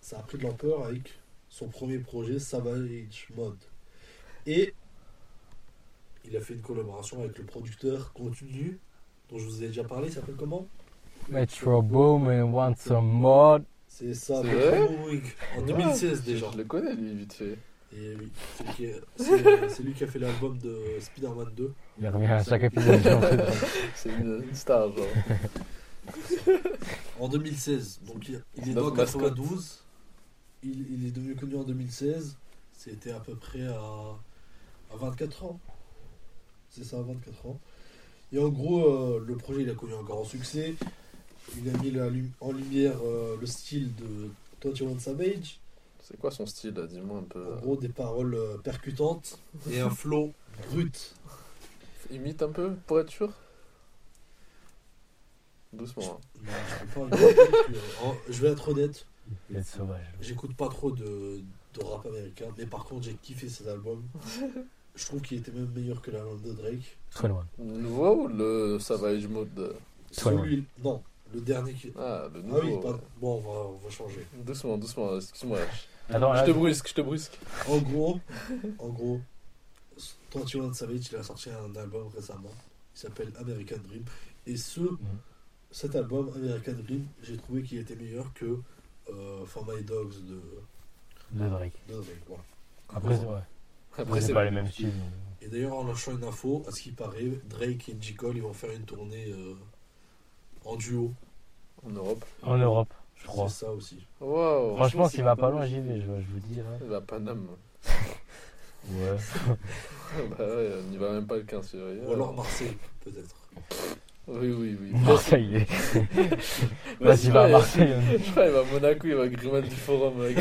ça a pris de l'ampleur avec son premier projet, Savage Mode. Et il a fait une collaboration avec le producteur Continu, dont je vous ai déjà parlé. Il s'appelle comment? Metro Boomin want some mod. C'est ça, C'est Metro vrai en 2016 Ah, déjà. Je le connais, lui, vite fait. Et oui, c'est lui qui est- c'est c'est lui qui a fait l'album de Spider-Man 2. Il revient à chaque épisode. C'est une, une star, genre. En 2016, donc il, il est né Notre en mascotte. 92. Il, il est devenu connu en 2016. C'était à peu près à, à 24 ans. C'est ça, à 24 ans. Et en gros, euh, le projet il a connu un grand succès. Il a mis la en lumière euh, le style de 21 Savage. C'est quoi son style, Dis-moi un peu. En gros, des paroles euh, percutantes et un flow brut. Imite un peu, pour être sûr? Doucement. hein. Non, je, peux pas vais être honnête. J'écoute pas trop de, de rap américain, mais par contre j'ai kiffé cet album. Je trouve qu'il était même meilleur que l'album de Drake. Très loin. Le nouveau ou le Savage Mode Celui, non, le dernier qui. Ah, le Ah nouveau. oui, pas- bon, on va, on va changer. Doucement, doucement, excuse-moi. Je là, te brusque, je te brusque. En gros, en gros, 21 Savage, il a sorti un album récemment. Il s'appelle American Dream. Et ce, cet album, American Dream, j'ai trouvé qu'il était meilleur que euh, For My Dogs de, de Drake. de Drake. Voilà. Après, c'est ouais. Après, c'est c'est pas les mêmes styles. Et d'ailleurs, en lâchant une info, à ce qui paraît, Drake et J. Cole, ils vont faire une tournée euh, en duo. en Europe. En Europe, je crois. C'est ça aussi. Waouh Franchement, c'est s'il va pas pas loin, j'y vais, je, je vous dis. hein. Il va à Paname. Ouais. bah ouais, on n'y va même pas le 15 février. Ou alors Marseille, peut-être. Oui, oui, oui. Marseille. Vas-y, va à Marseille. il- Je crois qu'il va à Monaco, il va à du Forum. Avec...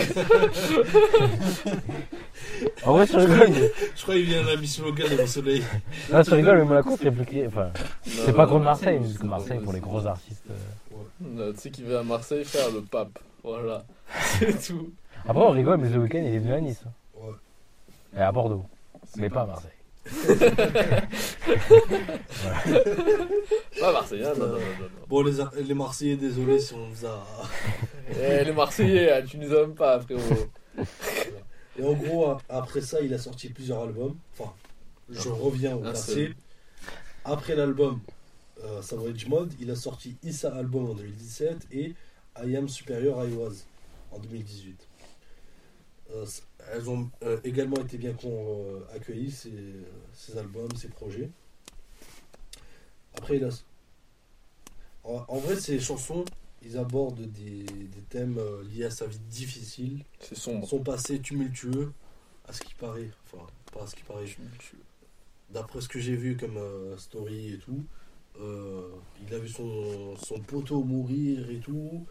En vrai, rigoles, mais. Je crois qu'il vient à la mission locale de Soleil. Là, tu rigoles, mais Monaco, c'est plus Enfin, c'est pas contre Marseille, mais c'est c'est que Marseille pour les gros artistes. euh. Non, Tu sais qu'il va à Marseille faire le pape. Voilà. C'est tout. Après, on rigole, mais ce week-end, il est venu à Nice. hein. Ouais. Et à Bordeaux. Mais pas à Marseille. Pas Marseillais, non, non, non, non. non. Bon, les, Ar- les Marseillais, désolé si on vous a. Eh, les Marseillais, ah, tu nous aimes pas, frérot. Et en gros, après ça, il a sorti plusieurs albums. Enfin, je reviens au Un passé. Après l'album euh, Savage Mode, il a sorti Issa Album en 2017 et I Am Superior I Was en 2018. Euh, elles ont euh, également été bien euh, accueillies, ces, ces albums, ces projets. Après, il a... en, en vrai, ces chansons, ils abordent des, des thèmes euh, liés à sa vie difficile, C'est sombre. son passé tumultueux, à ce qui paraît. Enfin, pas à ce qui paraît. D'après ce que j'ai vu comme euh, story et tout, euh, il a vu son, son poteau mourir et tout.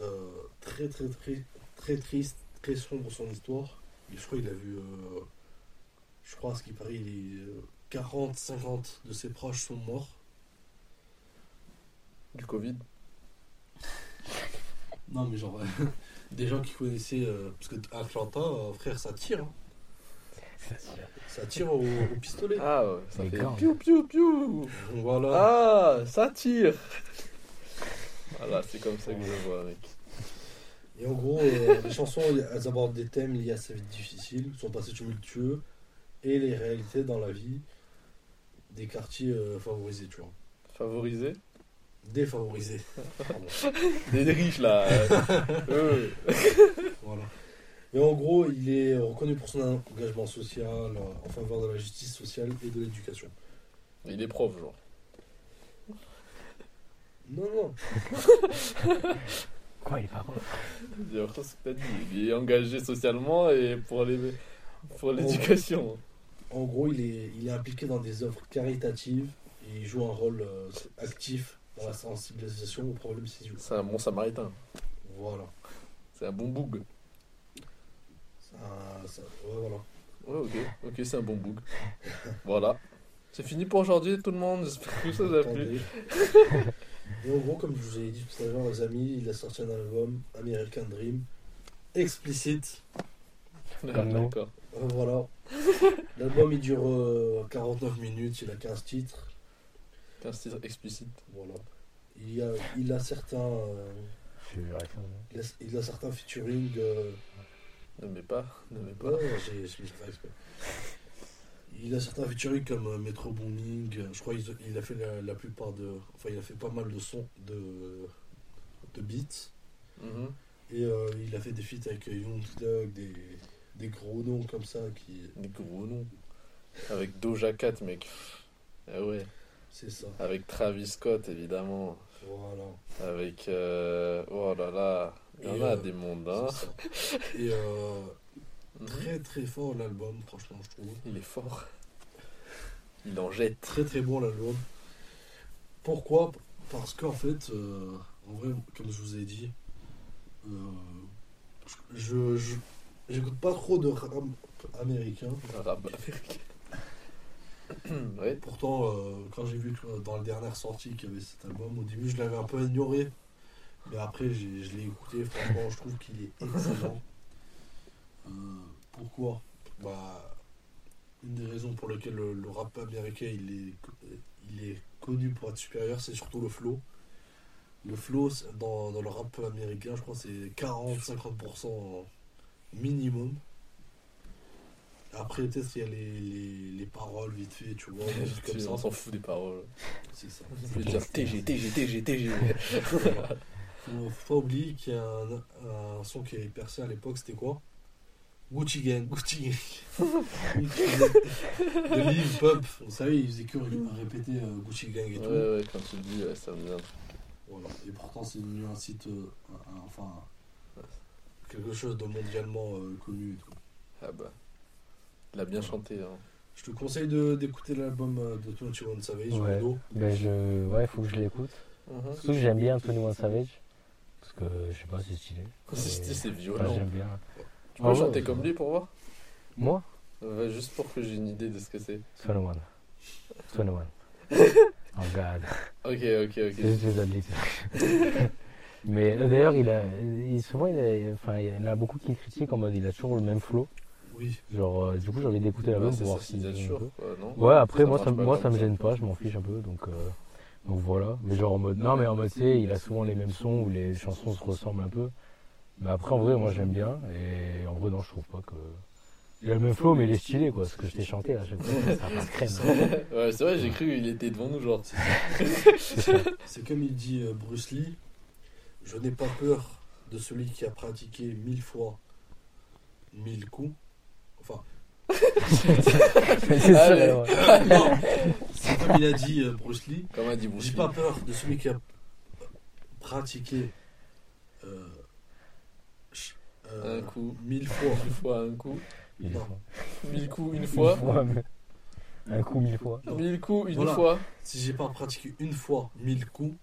Euh, très, très, très, très triste, très sombre son histoire. Et je crois qu'il a vu. je crois, à ce qui paraît, euh, 40, 50 de ses proches sont morts. Du Covid. Non, mais genre, des gens qui connaissaient. euh, parce que Atlanta, euh, frère, ça tire. hein. Ça tire au, au pistolet. Ah ouais, ça Les fait gangs. piou piou piou. Voilà. Ah, ça tire. Voilà, c'est comme ça que je vois, mec. Et en gros, euh, les chansons, elles abordent des thèmes liés à sa vie difficile, son passé tumultueux et les réalités dans la vie des quartiers euh, favorisés, tu vois. Favorisé. Défavorisés. Des riches là. Euh. Voilà. Et en gros, il est reconnu pour son engagement social en faveur de la justice sociale et de l'éducation. Il est prof, genre. Non, non. Quoi, il est pas J'ai l'impression ce que t'as dit. Il est engagé socialement et pour les pour l'éducation. En gros, il est, il est impliqué dans des œuvres caritatives et il joue un rôle euh, actif dans la sensibilisation aux problèmes sociaux. C'est un bon samaritain. Voilà. C'est un bon boug. Ça- ouais, voilà. Ouais, ok. Ok, c'est un bon boug. Voilà. C'est fini pour aujourd'hui, tout le monde. J'espère que ça vous a plu. Et en gros, comme je vous ai dit tout à l'heure, les amis, il a sorti un album, American Dream, explicite. D'accord. Euh, voilà. L'album, il dure euh, 49 minutes, il a 15 titres. 15 titres explicites. Voilà. Il, y a, il a certains, euh, il a, il a certains featuring. euh, Ne mets pas. Ne mets pas. ouais, j'ai j'ai mis ça exprès. Il a certains featuring comme euh, Metro Booming. euh, Je crois qu'il il a fait la, la plupart de. Enfin, il a fait pas mal de sons de, de beats. Mhm. Et euh, il a fait des feats avec euh, Young Thug, des, des gros noms comme ça qui. Des gros noms. Avec Doja Cat, mec. Ah ouais. C'est ça. Avec Travis Scott, évidemment. Voilà. Avec. euh, Oh là là. Il y en a euh, des mondes, hein. Et euh, très très fort l'album, franchement, je trouve. Il est fort. Il en jette. Très très bon l'album. Pourquoi? Parce qu'en fait, euh, en vrai, comme je vous ai dit, euh, je j'écoute pas trop de rap américain. Arabe américain. Ouais. Pourtant, euh, quand j'ai vu que dans la dernière sortie qu'il y avait cet album, au début je l'avais un peu ignoré. Mais après, je l'ai écouté, franchement, je trouve qu'il est excellent. Euh, pourquoi? Bah, Une des raisons pour lesquelles le, rap américain il est, connu pour être supérieur, c'est surtout le flow. Le flow, dans, dans le rap américain, je crois c'est 40-50% minimum. Après, peut-être il y a les, les, les paroles vite fait, tu vois, comme ça. On s'en fout des paroles. C'est ça. Je veux dire TG, TG, TG, TG. Faut, faut pas oublier qu'il y a un, un son qui est percé à l'époque, c'était quoi? Gucci Gang, Gucci Gang. de Lil Pump, vous savez, il faisait que ré- répéter euh, Gucci Gang et Ouais, tout. ouais, quand tu le dis, ouais, ça me vient. Voilà. Et pourtant, c'est devenu un site, euh, un- un- enfin, quelque chose de mondialement euh, connu. et tout. Ah bah. Il a bien chanté. Hein. Je te conseille de- d'écouter l'album euh, de 21 Savage, Ouais. Mono. Ben je... Ouais, faut que je l'écoute. Surtout que j'aime bien Tony One Savage. Parce que, je sais pas, c'est stylé. C'est stylé, c'est Enfin, violent. j'aime bien. Tu peux Ah chanter ouais. comme lui pour voir? Moi? Ouais, Juste pour que j'ai une idée de ce que c'est. 21. 21. Oh god. Ok, ok, ok. C'est juste l'écrire. Mais euh, d'ailleurs, il a, il, souvent, il, a, enfin, il y en a beaucoup qui critiquent en mode il a toujours le même flow. Oui. Genre, euh, du coup, j'ai envie d'écouter l'album c'est pour voir si. quoi, non Ouais, après, Ça moi, ça, moi, ça me gêne pas, je m'en fiche un peu. Donc, euh, donc voilà. Mais genre en mode. Non, mais en mode, tu sais, il a souvent les mêmes sons où les chansons se ressemblent un peu. Mais après, en vrai, moi, j'aime bien. Et en vrai, non, je trouve pas que. Il a le même flow, mais il est stylé, quoi. Ce que je t'ai chanté à chaque fois, ça passe crème. hein. Ouais, c'est vrai, j'ai cru qu'il était devant nous, genre. C'est comme il dit euh, Bruce Lee, je n'ai pas peur de celui qui a pratiqué mille fois mille coups. C'est ça, Allez. ouais. non, c'est comme il a dit euh, Bruce Lee, Comme a dit Bruce j'ai pas peur de celui qui a pratiqué euh, euh, Un coup. mille fois. Une fois, un coup. Mille Non. fois. Mille coups, une fois. fois, mais- Un coup, mille fois. Non. Mille coups, une Voilà. fois. Si j'ai pas pratiqué une fois mille coups,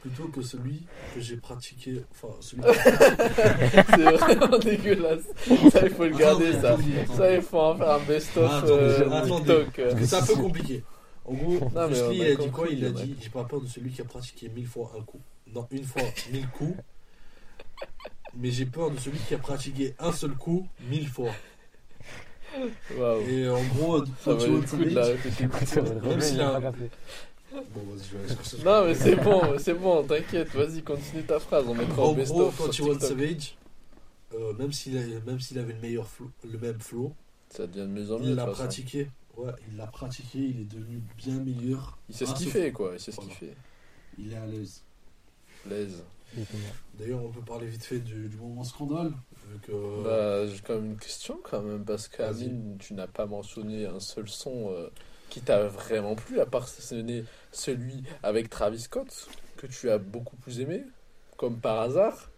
plutôt que celui que j'ai pratiqué. Enfin, celui C'est vraiment dégueulasse. Ça, il faut le garder, ça. Ça, il faut en faire un best-of Attendez, euh. TikTok. euh. Parce que c'est un peu compliqué. En gros, Non, mais Bruce on Lee, a il a dit quoi? Il a dit J'ai pas peur de celui qui a pratiqué mille fois un coup. Non, une fois mille coups. Mais j'ai peur de celui qui a pratiqué un seul coup mille fois. Et en gros, Ça 21 valait le coup de la Savage. répéter. Même s'il Il a. Bon, vas-y, je vais aller chercher. Non, mais c'est bon, c'est bon, t'inquiète. Vas-y, continue ta phrase. On mettra En en gros, best-of sur 21 TikTok. Savage, euh, même s'il a- même s'il avait le meilleur flow, le même flow, Ça devient de mieux en mieux. il de l'a toute façon. pratiqué. Ouais, il l'a pratiqué, il est devenu bien meilleur. Il sait ce qu'il fait, quoi. Il sait ce qu'il Voilà. fait. Il est à l'aise. L'aise. D'ailleurs, on peut parler vite fait du, du moment scandale. Vu que, Bah, j'ai quand même une question, quand même, parce qu'Amine, tu n'as pas mentionné un seul son euh, qui t'a vraiment plu, à part ce n'est celui avec Travis Scott, que tu as beaucoup plus aimé, comme par hasard,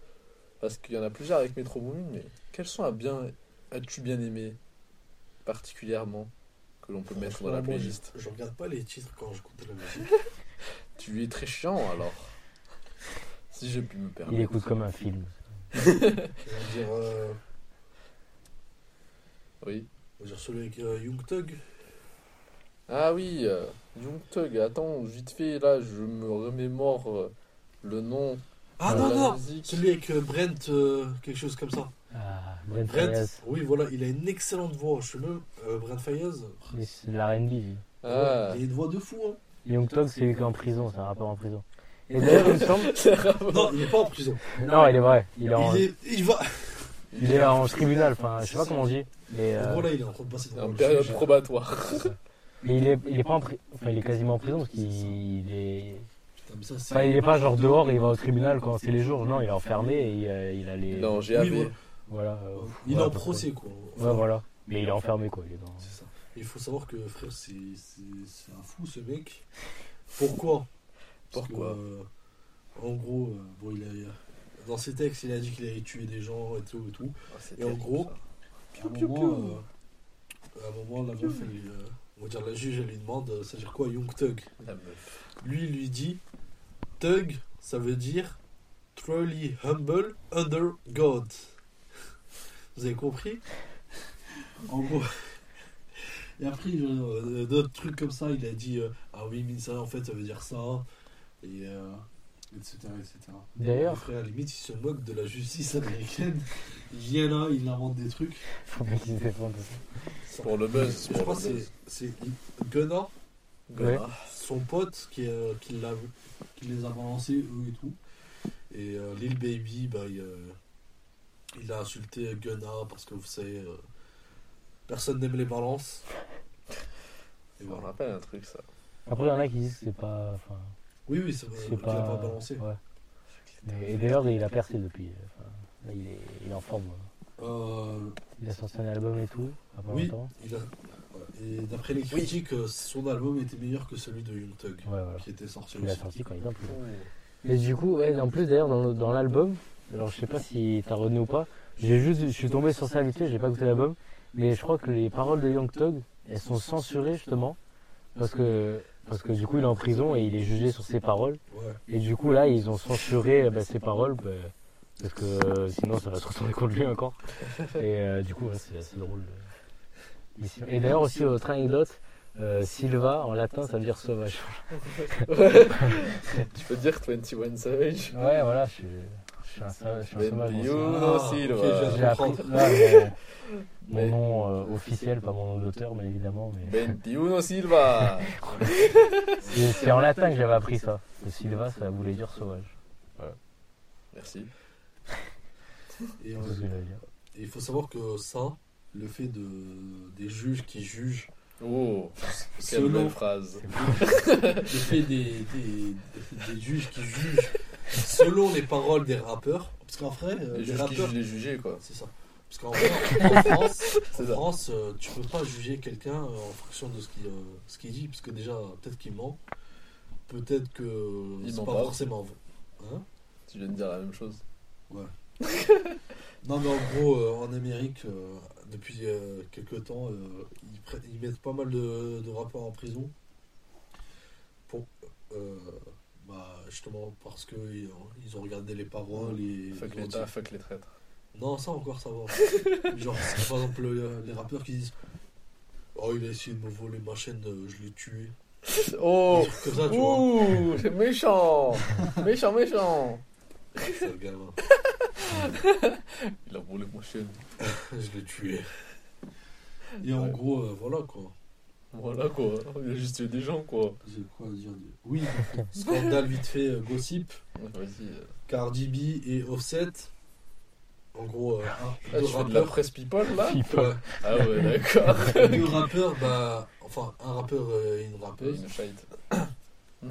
parce qu'il y en a plusieurs avec Metro Boomin, mais quel son as bien, as-tu bien aimé, particulièrement, que l'on peut mettre dans la playlist Je, je regarde pas les titres quand j'écoute de la musique. Tu es très chiant, alors. Si je puis me permettre. Il écoute comme un film. On va dire, euh, Oui. on va dire celui avec euh, Young Thug. Ah oui, euh, Young Thug, attends, vite fait, là, je me remémore euh, le nom Ah de non, la non musique. Celui avec euh, Brent, euh, quelque chose comme ça. Ah, Brent Brent, Fayez. oui, voilà, il a une excellente voix. Je sais même, euh, Brent Fayez, Mais C'est de l'R&B. lui. Ah, il a une voix de fou. Hein. Young Thug, c'est lui qui est en prison, c'est un rappeur en prison. Et d'ailleurs, il me semble. Non, il est pas en prison. Non, il est vrai. Il est en, Il, est, il va. il est en tribunal, enfin, je sais pas comment on dit. Mais, En gros, là, il est en train de passer devant En période probatoire. Mais il est, il est pas en pri- enfin, il est quasiment en prison parce qu'il est. Putain, mais ça, c'est- Enfin, il est pas genre dehors et il va au tribunal quand c'est les jours. Non, il est enfermé et euh, il a les. Non, Oui, GAV. voilà. Voilà. euh, Il est en procès, quoi. Ouais, voilà. Mais il est enfermé, quoi. Il est dans... C'est ça. Il faut savoir que frère, c'est un fou ce mec. Pourquoi? Parce que, Pourquoi? euh, En gros, euh, bon, il a, dans ses textes, il a dit qu'il allait tuer des gens et tout et tout. C'est Et en gros. À un moment, euh, à un moment, la meuf, elle, lui, euh, on va dire la juge, elle lui demande, euh, ça veut dire quoi Young Thug La meuf. Lui, il lui dit, Thug, ça veut dire truly humble under God. Vous avez compris? En gros. Et après, genre, euh, d'autres trucs comme ça, il a dit, euh, ah oui, mais ça, en fait, ça veut dire ça. Et, euh, etc., etc. D'ailleurs, Le frère, à la limite, il se moque de la justice américaine. Il vient là, il invente des trucs. faut bien qu'il se défende. Pour le buzz. Je crois que c'est- c'est Gunnar, Gunnar. son pote, qui, euh, qui, l'a- qui les a balancés, eux et tout. Et euh, Lil Baby, bah, il, euh, il a insulté Gunnar parce que vous savez, euh, personne n'aime les balances. Et Ça me voilà. rappelle un truc, ça. Après, il y en a qui disent que c'est pas. Oui, oui, c'est vrai, pas. a pas balancé. Ouais. Et, et d'ailleurs, il a percé depuis. Enfin, là, il est, il est en forme. Euh, Il a sorti un album et tout. Oui. longtemps. il a-. Et d'après les critiques, euh, son album était meilleur que celui de Young Thug, Ouais, voilà. qui était sorti Il a aussi. sorti quand il est en prison. Mais du coup, ouais, en plus d'ailleurs dans, dans l'album, alors je sais pas si t'as retenu ou pas, j'ai juste, je suis tombé sur ça vite fait, j'ai pas écouté l'album, mais je crois que les paroles de Young Thug, elles sont censurées justement, parce que, parce que du coup il est en prison et il est jugé sur ses paroles, et du coup là ils ont censuré bah, ses paroles, bah, parce que euh, sinon ça va se retourner contre lui encore. Et euh, du coup ouais, c'est assez drôle. de-. Et d'ailleurs aussi autre anecdote, euh, Silva en latin ça veut dire sauvage. Tu peux dire 21 Savage Ouais voilà, je suis, suis un, sa- je suis un sauvage. Bendiuno Ah, Silva. ok, J'ai appris mon, Mais- mon nom euh, officiel, pas mon nom d'auteur, mais évidemment. Mais... 21 Silva. C'est c'est en latin que j'avais appris ça. Le Silva, ça voulait dire sauvage. Merci. Et, euh, tout ce que j'allais dire. et il faut savoir que ça, le fait de, des juges qui jugent Oh, quelle selon belle phrase. le fait des, des, des juges qui jugent selon les paroles des rappeurs parce qu'en vrai euh, Les les juges qui rappeurs les jugés, quoi. c'est ça parce qu'en vrai en France en. France euh, tu peux pas juger quelqu'un euh, en fonction de ce qu'il ce qu'il dit parce que déjà peut-être qu'il ment peut-être que c'est ment pas, pas. forcément vrai hein? Tu viens de dire la même chose. non mais en gros en Amérique depuis quelques temps ils, prennent- ils mettent pas mal de, de rappeurs en prison pour Bah, justement, parce que ils ont regardé les paroles et. Fuck l'État, fuck les traîtres. Non, ça encore, ça va. Genre, c'est par exemple les rappeurs qui disent Oh, il a essayé de me voler ma chaîne, euh, je l'ai tué. Oh ça, tu vois. Ouh C'est méchant Méchant, méchant C'est le gamin. Il a volé mon chien. je l'ai tué. Et en gros, euh, voilà quoi. Voilà quoi, il a juste tué des gens quoi. J'ai quoi à dire de- Oui, scandale vite fait, euh, gossip. Vas-y. euh. Cardi B et Offset. En gros, euh, un, Ah, deux tu fais de la rappeurs. presse people là Ouais, Ah ouais, d'accord. deux rappeurs, bah. Enfin, un rappeur et une rappeuse. Une.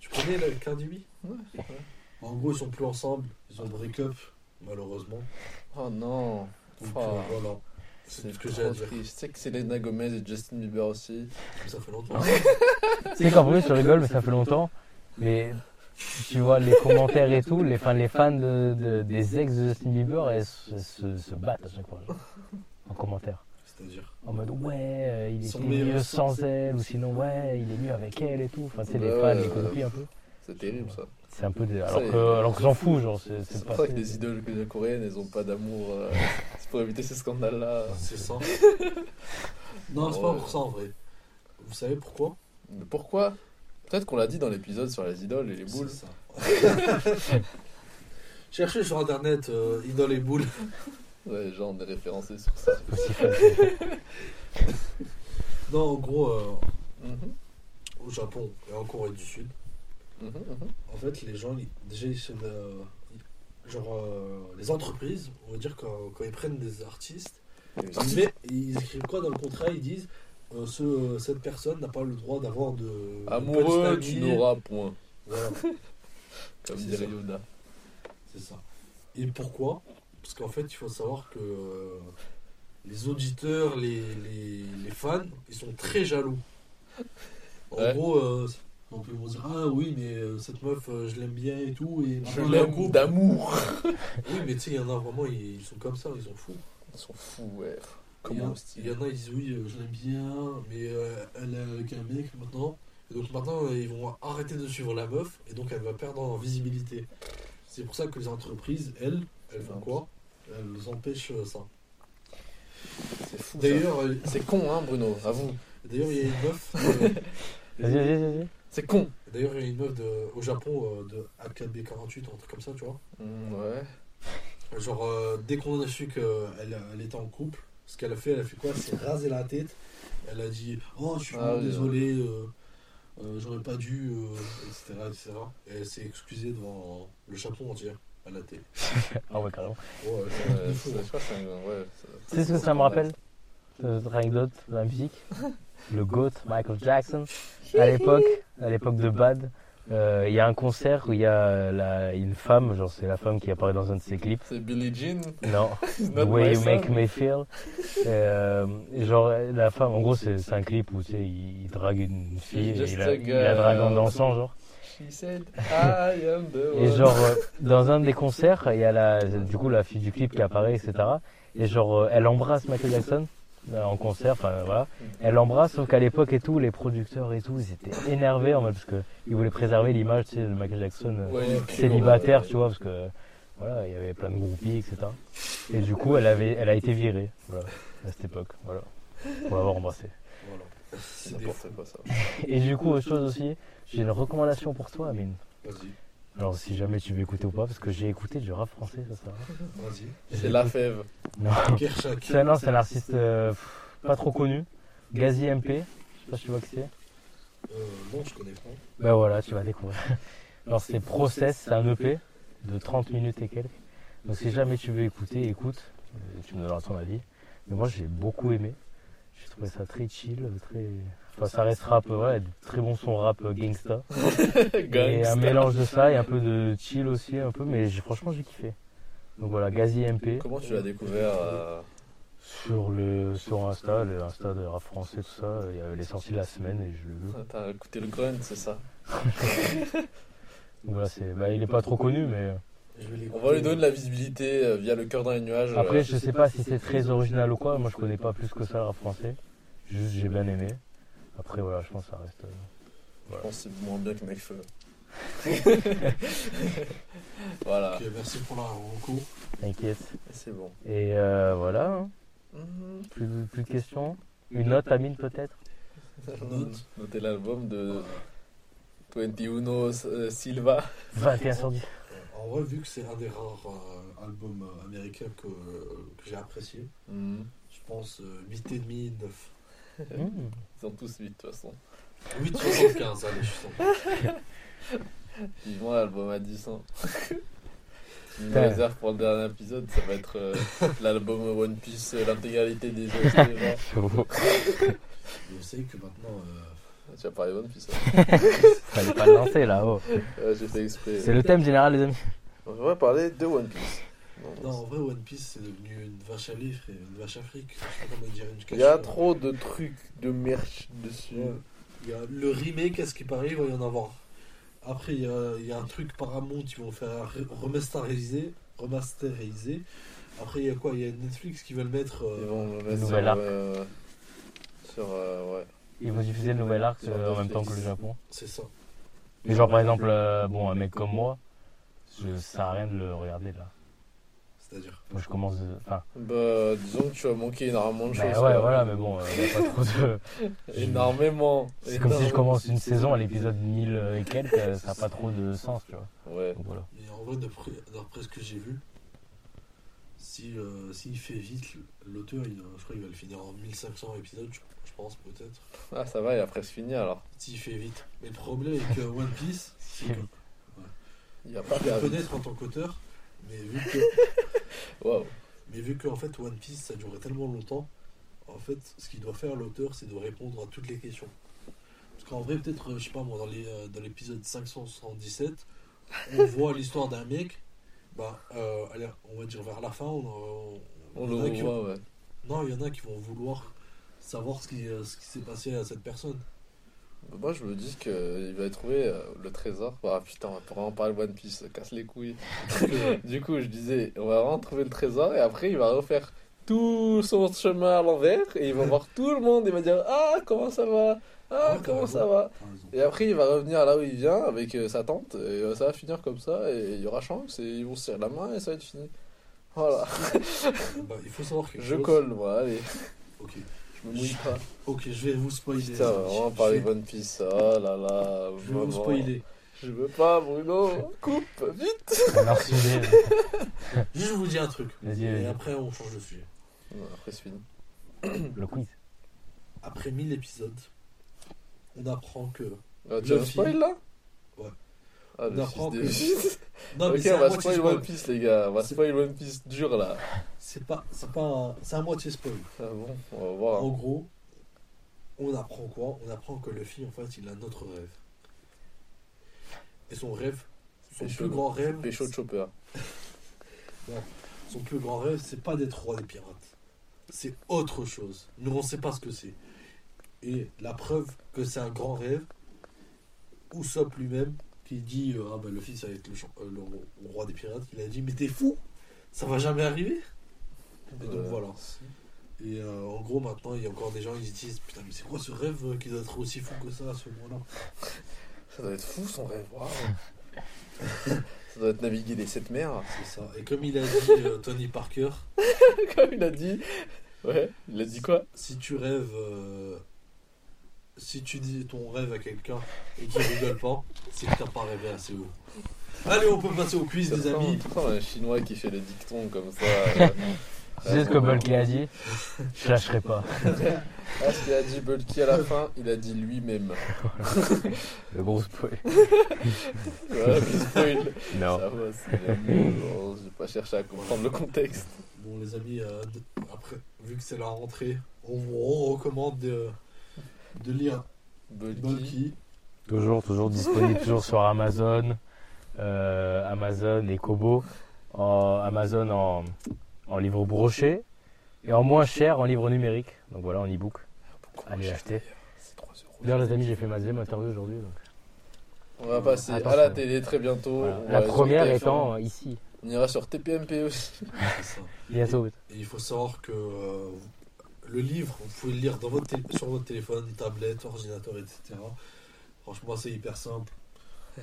Tu connais la Cardi B? Ouais, ouais. En gros, ils sont plus ensemble. Ils ont break up, malheureusement. Oh non. Donc Oh. euh, voilà. C'est ce que j'ai à dire. Tu sais que Selena Gomez et Justin Bieber aussi. Ça fait longtemps. Tu sais qu'en plus, je rigole, mais ça fait longtemps. Mais tu vois les commentaires et tout, les fans, les fans de, de- des ex de Justin Bieber, elles se, se- se battent à chaque fois. en commentaire. C'est-à-dire. En mode ouais, euh, il meilleurs. mieux sans elle, ou sinon ouais, il est mieux avec elle et tout. Enfin, sais, les fans, les un peu. C'est terrible ça. C'est un peu des... Alors que, alors que j'en fous, genre, c'est C'est c'est pour pas. ça que les idoles coréennes, elles ont pas d'amour. euh, c'est pour éviter ces scandales là. C'est ça. non, c'est pas pour ça en vrai. Vous savez pourquoi? Mais pourquoi? Peut-être qu'on l'a dit dans l'épisode sur les idoles et les boules. C'est ça. Cherchez sur internet euh, idole et boule. Ouais, genre on est référencé sur ça. Non, en gros, euh, Mhm, au Japon et en Corée du Sud, en fait, les gens, déjà, ils se- euh, genre, euh, les entreprises, on va dire, quand, quand ils prennent des artistes, ils, ils écrivent quoi dans le contrat? Ils disent euh, ce, cette personne n'a pas le droit d'avoir de. Amoureux, tu n'auras point. Voilà, Comme C'est dirait ça. Yoda. c'est ça. Et pourquoi? Parce qu'en fait, il faut savoir que les auditeurs, les, les, les fans, ils sont très jaloux. En Ouais. gros, donc ils vont dire Ah oui, mais euh, cette meuf, euh, je l'aime bien et tout. Et Je l'aime d'amour. Oui, mais tu sais, il y en a vraiment, ils, ils sont comme ça, ils sont fous. Ils sont fous, ouais. Il y, Comment il y en a, ils disent Oui, euh, je l'aime bien, mais euh, elle est avec un mec maintenant. Et donc maintenant, ils vont arrêter de suivre la meuf, et donc elle va perdre en visibilité. C'est pour ça que les entreprises, elles, elles font quoi? Elles empêchent ça. C'est fou. D'ailleurs, C'est con, hein, Bruno, avoue. d'ailleurs, il y a une meuf. euh, Vas-y, vas-y, vas-y. C'est con. D'ailleurs, il y a une meuf de, au Japon euh, de AKB48, un truc comme ça, tu vois. Mm, ouais. Genre, euh, dès qu'on a su qu'elle elle était en couple, ce qu'elle a fait, elle a fait quoi? C'est raser la tête. Elle a dit Oh, je suis Ah désolée, euh, euh, j'aurais pas dû, euh, etc., etc. Et elle s'est excusée devant le Japon entier à la télé. Ah ouais, carrément. Ouais, c'est hein. ouais, Tu sais ce que ça me rappelle? Cette anecdote de la musique Le GOAT, Michael Jackson, à l'époque, à l'époque de Bad, euh, il y a un concert où il y a la- une femme, genre c'est la femme qui apparaît dans un de ses clips. C'est Billie Jean. Non, The Way You son. Make Me Feel. Euh, genre la femme, en gros c'est c'est un clip où tu sais, il drague une fille, et il, a la, il la drague en dansant genre. She said, I am the Et one. genre, euh, dans un des concerts, il y a la, du coup la fille du clip qui apparaît, etc. Et genre, elle embrasse Michael Jackson en concert, enfin voilà. Elle l'embrasse, sauf qu'à l'époque et tout, les producteurs et tout, ils étaient énervés en mode parce que ils voulaient préserver l'image, tu sais, de Michael Jackson euh, Ouais, célibataire, tu vois, parce que voilà, il y avait plein de groupies, etc. Et du coup, elle avait, elle a été virée, voilà, à cette époque, voilà, pour l'avoir embrassé. Voilà. C'est ça. Et du coup, autre chose aussi, j'ai une recommandation pour toi, Amine. Vas-y, Alors, si jamais tu veux écouter ou pas, parce que j'ai écouté du rap français, ça, ça. va. vas-y. C'est la fève. Non. C'est non, c'est un artiste euh, pff, pas trop connu. Gazi MP, je sais pas si tu vois qui c'est. Euh, non, je connais pas. Ben voilà, tu vas découvrir. Alors c'est Process, c'est un EP de 30 minutes et quelques. Donc si jamais tu veux écouter, écoute, euh, tu me donneras ton avis. Mais moi j'ai beaucoup aimé. J'ai trouvé ça très chill, très... Enfin ça reste rap, euh, ouais, très bon son rap euh, gangsta. Et un mélange de ça et un peu de chill aussi, un peu, mais franchement j'ai kiffé. Donc voilà, Gazi MP. Comment tu l'as découvert euh, Sur le sur Insta, le Insta de rap français, tout ça, il y avait les sorties de la semaine et je l'ai vu. T'as écouté le grunt, c'est ça voilà, c'est, bah, il est pas trop connu, mais vais On va lui donner de la visibilité euh, via le cœur dans les nuages. après euh, je sais pas si c'est très original ou quoi. Moi je connais pas plus que ça le rap français. Juste j'ai bien aimé. Après voilà, je pense que ça reste. euh, Je pense que c'est moins bien que Necfeu. Voilà, Ok, merci pour la rencontre. T'inquiète. c'est bon. Et euh, voilà. hein. Mhm. Plus, plus de questions Une note, Amine, peut-être Note. Notez l'album de 21 euh, Silva. 21 sur 10. En vrai, vu que c'est un des rares euh, albums euh, américains que, que j'ai apprécié, Mhm. je pense euh, 8,5, 9. Mmh. Ils sont tous 8 de toute façon. 8,75, allez, je suis. Vivement l'album à 10 ans. Une Putain. réserve pour le dernier épisode, ça va être euh, l'album One Piece, euh, l'intégralité des vous savez que maintenant, euh, Tu vas parler One Piece. hein. Fallait pas le lancer là. Oh. Ouais, J'ai fait exprès. C'est le thème général, les amis. On devrait parler de One Piece. Non, en vrai, One Piece c'est devenu une vache à lait, frère, une vache afrique. Je sais pas comment dire, une Il y a trop de trucs, de merch dessus. Ouais. Il y a le remake, à ce qui paraît, il va y en avoir. Après, il y a, il y a un truc Paramount, ils vont faire remasteriser. remasteriser. Après, il y a quoi? Il y a Netflix qui veulent mettre. euh, Ils vont le mettre sur, Nouvel arc. euh, sur euh, ouais. Ils vont diffuser le nouvel arc euh, en même temps que le Japon. C'est ça. Mais genre par exemple, euh, bon, un mec comme moi, je, ça sert à rien de le regarder là. C'est-à-dire. Moi je commence. de- Enfin, Bah, disons que tu as manqué énormément de bah, choses. ouais, quoi. voilà, mais bon, il a pas trop de. Énormément. C'est comme si je commence une saison à l'épisode 1000 et quelques, euh, ça n'a pas trop de sens, tu vois. Ouais. Donc voilà. Mais en vrai, d'après d'après ce que j'ai vu, si, euh, s'il fait vite, l'auteur, il, euh, je crois qu'il va le finir en 1500 épisodes, je, pense, peut-être. Ah, ça va, il a presque fini alors. S'il fait vite. Mais le problème avec euh, One Piece, c'est que Il a pas perdu. connaître en tant qu'auteur, mais vu que. Mais vu qu'en fait One Piece ça durait tellement longtemps, en fait ce qu'il doit faire l'auteur c'est de répondre à toutes les questions. Parce qu'en vrai peut-être, euh, je sais pas moi, dans euh, l'épisode 577, on voit l'histoire d'un mec, bah euh, allez, on va dire vers la fin, on, le revoit, ouais. Non, il y en a qui vont vouloir savoir ce qui, euh, ce qui s'est passé à cette personne. Moi, je me dis qu'il va trouver euh, le trésor. Ah putain, on va pas vraiment parler de One Piece, ça casse les couilles. du coup, je disais, on va vraiment trouver le trésor et après, il va refaire tout son chemin à l'envers et il va voir tout le monde et il va dire Ah, comment ça va? Ah, t'as comment ça va? Raison. Et après, il va revenir là où il vient avec euh, sa tante et euh, ça va finir comme ça et il y aura chance et ils vont se serrer la main et ça va être fini. Voilà, Bah, il faut savoir quelque je chose. colle, moi, allez, Ok. Je me mouille pas. Ok, je vais vous spoiler. Putain, on va parler vais- One Piece. Oh là là, Je vais vous spoiler. Je veux pas, Bruno. Coupe, vite. Juste, je vous dis un truc. Vas-y, Et vas-y. après, on change de sujet. Après, c'est fini. Le quiz. Après 1000 épisodes, on apprend que. Ah, tu Le as un spoil là? Ah, le On apprend fils que- des fils. Non, ok, mais c'est on va spoil spoil. One Piece, les gars. On va spoil One Piece dur là. C'est pas, c'est pas, un- c'est à moitié spoil. Ah bon, on va voir. En gros, on apprend quoi? On apprend que le film, en fait, il a notre rêve. Et son rêve, son Pécho- plus grand rêve, Pécho de Chopper. son plus grand rêve, c'est pas d'être roi des pirates. C'est autre chose. Nous, on sait pas ce que c'est. Et la preuve que c'est un grand rêve, Usopp lui-même, qui dit euh, ah ben le fils va être le, euh, le ro- le roi des pirates, il a dit mais t'es fou, ça va jamais arriver. Et donc Euh, voilà. Et euh, en gros, maintenant, il y a encore des gens qui se disent Putain, mais c'est quoi ce rêve qui doit être aussi fou que ça à ce moment-là? Ça doit être fou son rêve. Waouh. ça doit être naviguer les sept mers. C'est ça. Et comme il a dit euh, Tony Parker, Comme il a dit. Ouais, il a dit quoi? si tu rêves. Si tu dis ton rêve à quelqu'un et qu'il rigole pas, c'est que t'as pas rêvé assez haut. Allez, on peut passer au quiz, Ça des sent- amis. un chinois qui fait le dicton comme ça. euh, Tu sais ce que Bulky a dit? Je lâcherai pas. Ah, ce qu'il a dit Bulky à la fin, il a dit lui-même. Le gros spoil. Voilà, puis spoil. Non. Ça va, c'est bien. Bon, J'ai pas cherché à comprendre le contexte. Bon, les amis, euh, après, vu que c'est la rentrée, on vous recommande de, de lire Bulky. Bulky. Toujours, toujours disponible, toujours sur Amazon, euh, Amazon et Kobo. En, Amazon en, en livre broché et en moins cher en livre numérique. Donc voilà, en e-book. Allez l'acheter. C'est 3 euros. D'ailleurs, les amis, j'ai fait ma deuxième interview aujourd'hui. donc. On va passer à la télé très bientôt. Voilà. On va La sur première TF1. étant euh, ici, On ira sur TPMP aussi. Bientôt. Et il faut savoir que euh, le livre, vous pouvez le lire dans votre tél- sur votre téléphone, tablette, ordinateur, etc. Franchement, c'est hyper simple.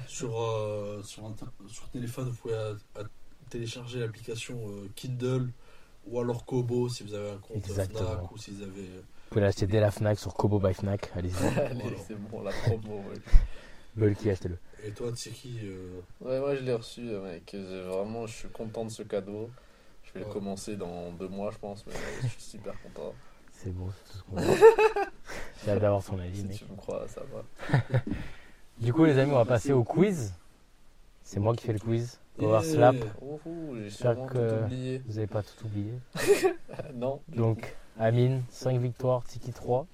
Sur, euh, sur, téléphone, vous pouvez euh, euh, télécharger l'application euh, Kindle ou alors Kobo si vous avez un compte Exactement. Fnac ou si vous avez. Vous pouvez l'acheter dès la Fnac sur Kobo by Fnac. Allez-y. Allez, Voilà. c'est bon, la promo. ouais. Bulky, achetez-le. Et toi, Tsiki, euh, Ouais, moi je l'ai reçu, euh, mec. J'ai Vraiment, je suis content de ce cadeau. Je vais le commencer dans deux mois, je pense, mais je suis super content. C'est bon, c'est tout ce qu'on veut. J'ai hâte d'avoir son avis, Si mec. tu me crois, ça va. Du coup, les amis, on va passer au quiz. C'est moi qui fais le quiz. Power yeah. Slap. J'espère que-. Vous n'avez pas tout oublié. non. Donc, Amine, 5 victoires, Tiki 3.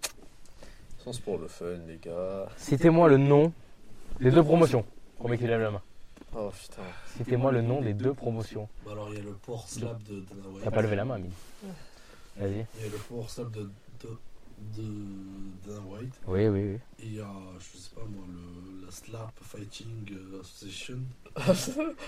Sans c'est pour le fun, les gars. Citez-moi le nom des deux promotions. Premier qui lève la main. Oh putain. Citez-moi le nom des deux promotions. Bah alors, il y a le Power Slap de Dana White. T'as pas levé la main, Amine. Vas-y. Il y a le Power Slap de, de, de Dana White. Oui, oui, oui. Et il y a, je sais pas moi, le, la Slap Fighting euh, Association.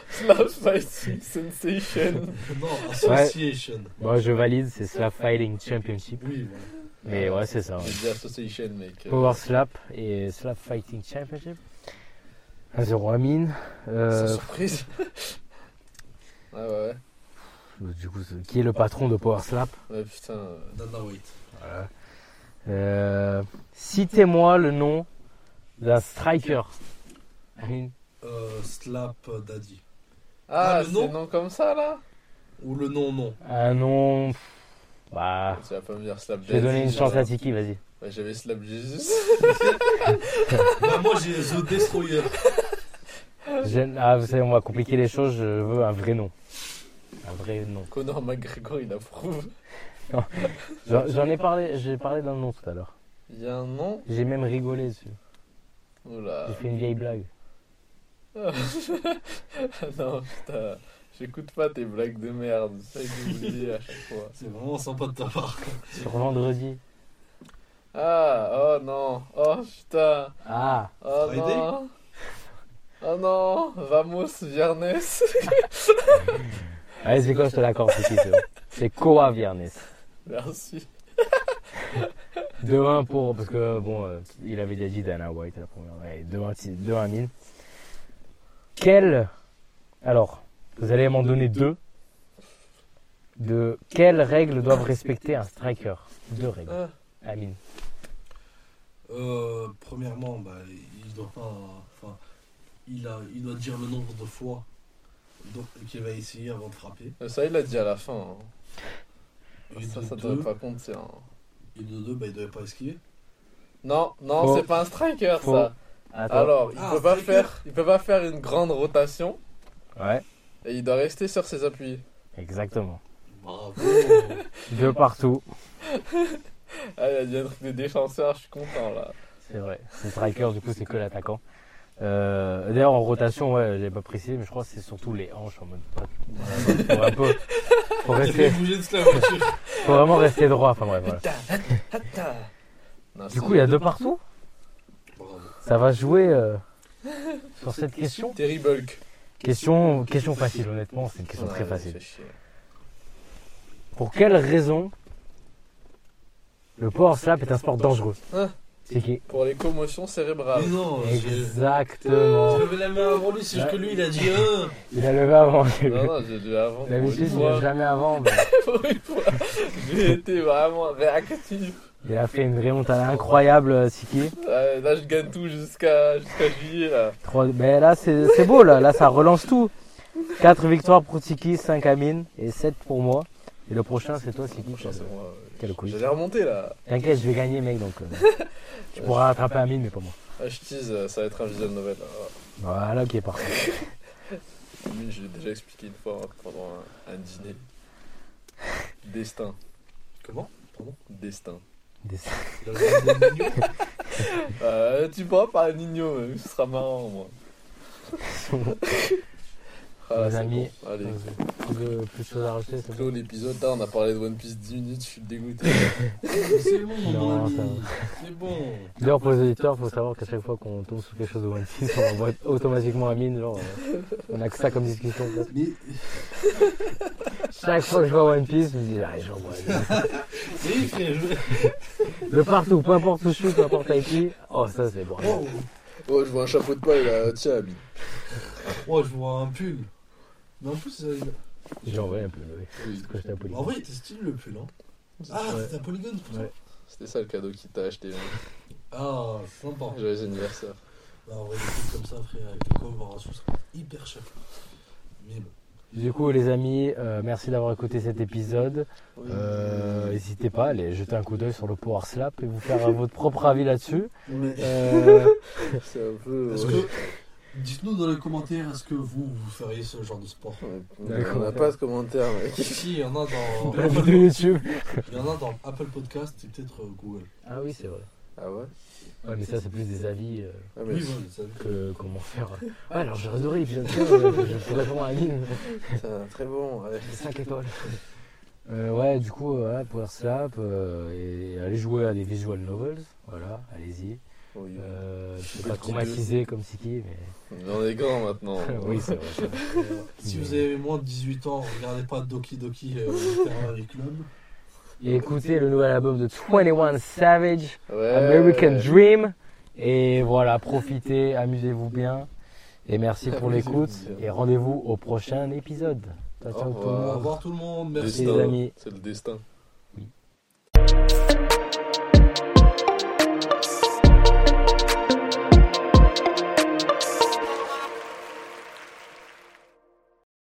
Slap Fighting Sensation. non, Association. Moi, je valide, c'est Slap Fighting Championship. Oui, voilà. Mais ouais, c'est ça. ouais. Association, mec. Power Slap et Slap Fighting Championship. 1-0 Amine. Sans Euh, surprise. ouais, ouais, ouais. Du coup, qui est le patron de Power Slap? Ouais, putain. Dana White. Voilà. Euh, Citez-moi le nom d'un striker. Euh, Slap Daddy. Ah, Ah, le c'est nom nom comme ça, là? Ou le nom, non. Un nom. Bah. Tu vas pas me dire Slap Je vais donner une Daddy, chance à Tiki, vas-y. Ouais, J'avais Slap Jesus. bah, moi, j'ai The Destroyer. Ah, vous savez, on va compliquer les choses, je veux un vrai nom. Un vrai nom. Conor McGregor, il approuve. J'en ai parlé, j'ai parlé d'un nom tout à l'heure. Il y a un nom? J'ai même rigolé dessus. Oula. J'ai fait une vieille blague. non, putain. J'écoute pas tes blagues de merde. C'est ça que vous dis à chaque fois. C'est vraiment sympa de ta part. Sur vendredi. Ah, oh non. Oh putain. Ah, Oh Friday non. Oh non. Vamos, viernes. Allez, c'est quoi, je te l'accorde, Tiki, c'est Koa Viernes. Merci. 2-1 pour. Parce que, bon, euh, il avait déjà dit Dana White à la première. Ouais, 2-1 ti- 2-1 mine. Quel. Alors, vous allez m'en donner deux. De quelles règles doivent respecter un striker? Deux règles. Ah, Amine. Euh, premièrement, bah, il doit pas. Enfin, il, a, il doit dire le nombre de fois donc, qu'il va essayer avant de frapper. ça, il l'a dit à la fin. hein. Ça, de ça deux, devrait pas compter. hein. et de deux, bah, il devait pas esquiver. Non, non, c'est pas un striker, ça. Attends. Alors, il Ah, peut pas faire, il peut pas faire une grande rotation Ouais, et il doit rester sur ses appuis. exactement. Bravo. Deux partout. Ah, il y a dit un truc de défenseur, je suis content là. C'est vrai. C'est striker, du coup, c'est que l'attaquant. Euh, D'ailleurs, en rotation, ouais, j'ai pas précisé, mais je crois que c'est surtout les hanches en mode. Faut un peu. Rester, voiture. faut vraiment rester droit. Enfin bref, voilà. Non, Du coup, il y a deux partout. Bravo. Ça va jouer euh, sur cette question. Terry Bulk. Question, question facile, honnêtement, c'est une question très facile. Pour quelle raison le power slap est un sport dangereux? Hein? C'est qui Pour les commotions cérébrales. Mais non, j'ai Exactement. j'ai levé la main avant lui, c'est juste que lui, il a dit un. Il a levé avant. Non, non, j'ai dû avant. D'habitude, il lève jamais avant. mais Pour une fois, j'ai été vraiment réactif. Il a fait une remontada incroyable, euh, Siki. Ouais, Là, je gagne tout jusqu'à jusqu'à juillet. Là. Trois- Mais là, c'est c'est beau, là. Là, ça relance tout. 4 victoires pour Tiki, 5 Amine et 7 pour moi. Et le prochain, c'est toi, Siki. Prochain, c'est moi. J'allais remonter là. T'inquiète, je vais gagner, mec. Donc, euh, tu pourras rattraper Amine, mais pas moi. Ah, je tease, euh, ça va être un visual novel. Là. Voilà, ok, parfait. Lui, je l'ai déjà expliqué une fois hein, pendant un, un dîner. Destin. Comment? Destin. Des- Il a levé des millions. Euh, tu pourras parler Nino, ce sera marrant, moi. Ah, Les amis, bon. Allez, Plus de, plus de choses à rajouter, c'est bon l'épisode. Là, on a parlé de One Piece 10 minutes, je suis dégoûté. C'est bon, mon ami. C'est bon. D'ailleurs, pour les auditeurs, il faut savoir qu'à chaque fois qu'on tombe sur quelque chose de One Piece, on envoie automatiquement Amine. Genre, euh, on a que ça comme discussion. en fait. Mais Chaque fois que je vois One Piece, je me dis, allez, j'envoie. De partout, peu importe où je suis, peu importe avec qui. Oh, ça, c'est bon. Oh. Oh, je vois un chapeau de paille là. Tiens, Ami. Oh, je vois un pull. Mais en plus, euh, J'ai envoyé un peu, oui. Oui, Parce que j'étais à Polygon. en vrai, il était stylé le pull. Hein. Ah, Ouais. c'était un polygone Ouais. C'était ça le cadeau qu'il t'a acheté. hein. Ah, sympa. Joyeux anniversaire. Bah, en vrai, des trucs comme ça, frère, avec le cover, ça sera hyper cher. Mais bon. Du coup, les amis, euh, merci d'avoir écouté cet épisode. Euh, N'hésitez pas à aller jeter un coup d'œil sur le Power Slap et vous faire euh, votre propre avis là-dessus. Euh, C'est un peu. Dites-nous dans les commentaires, est-ce que vous, vous feriez ce genre de sport. On n'a pas de commentaires, mec. Si, il y en a dans. la vidéo YouTube. Il y en a dans Apple Podcast et peut-être euh, Google. Ah oui, c'est vrai. Ah ouais? Ouais, mais ça, c'est plus des avis euh, Ah, mais Oui, ouais, ça- que comment faire. Ouais, alors j'ai adoré l'épisode 15, euh, je pourrais vraiment un mine. c'est un très bon. ouais. 5 étoiles. Euh, ouais, du coup, ouais, Power Slap euh, et allez jouer à des visual novels. Voilà, allez-y. Oui. Euh, je suis Petit pas traumatisé comme Siki, mais. Mais on est grand maintenant. oui, c'est vrai. Si vous avez moins de 18 ans, regardez pas Doki Doki euh, Literary Club. Et écoutez le nouvel album de 21 Savage, Ouais. American Dream. Et voilà, profitez, amusez-vous bien. Et merci pour l'écoute. Et rendez-vous au prochain épisode. Ciao, ciao Au tout le. Au monde. revoir tout le monde, merci. Les amis. C'est le destin.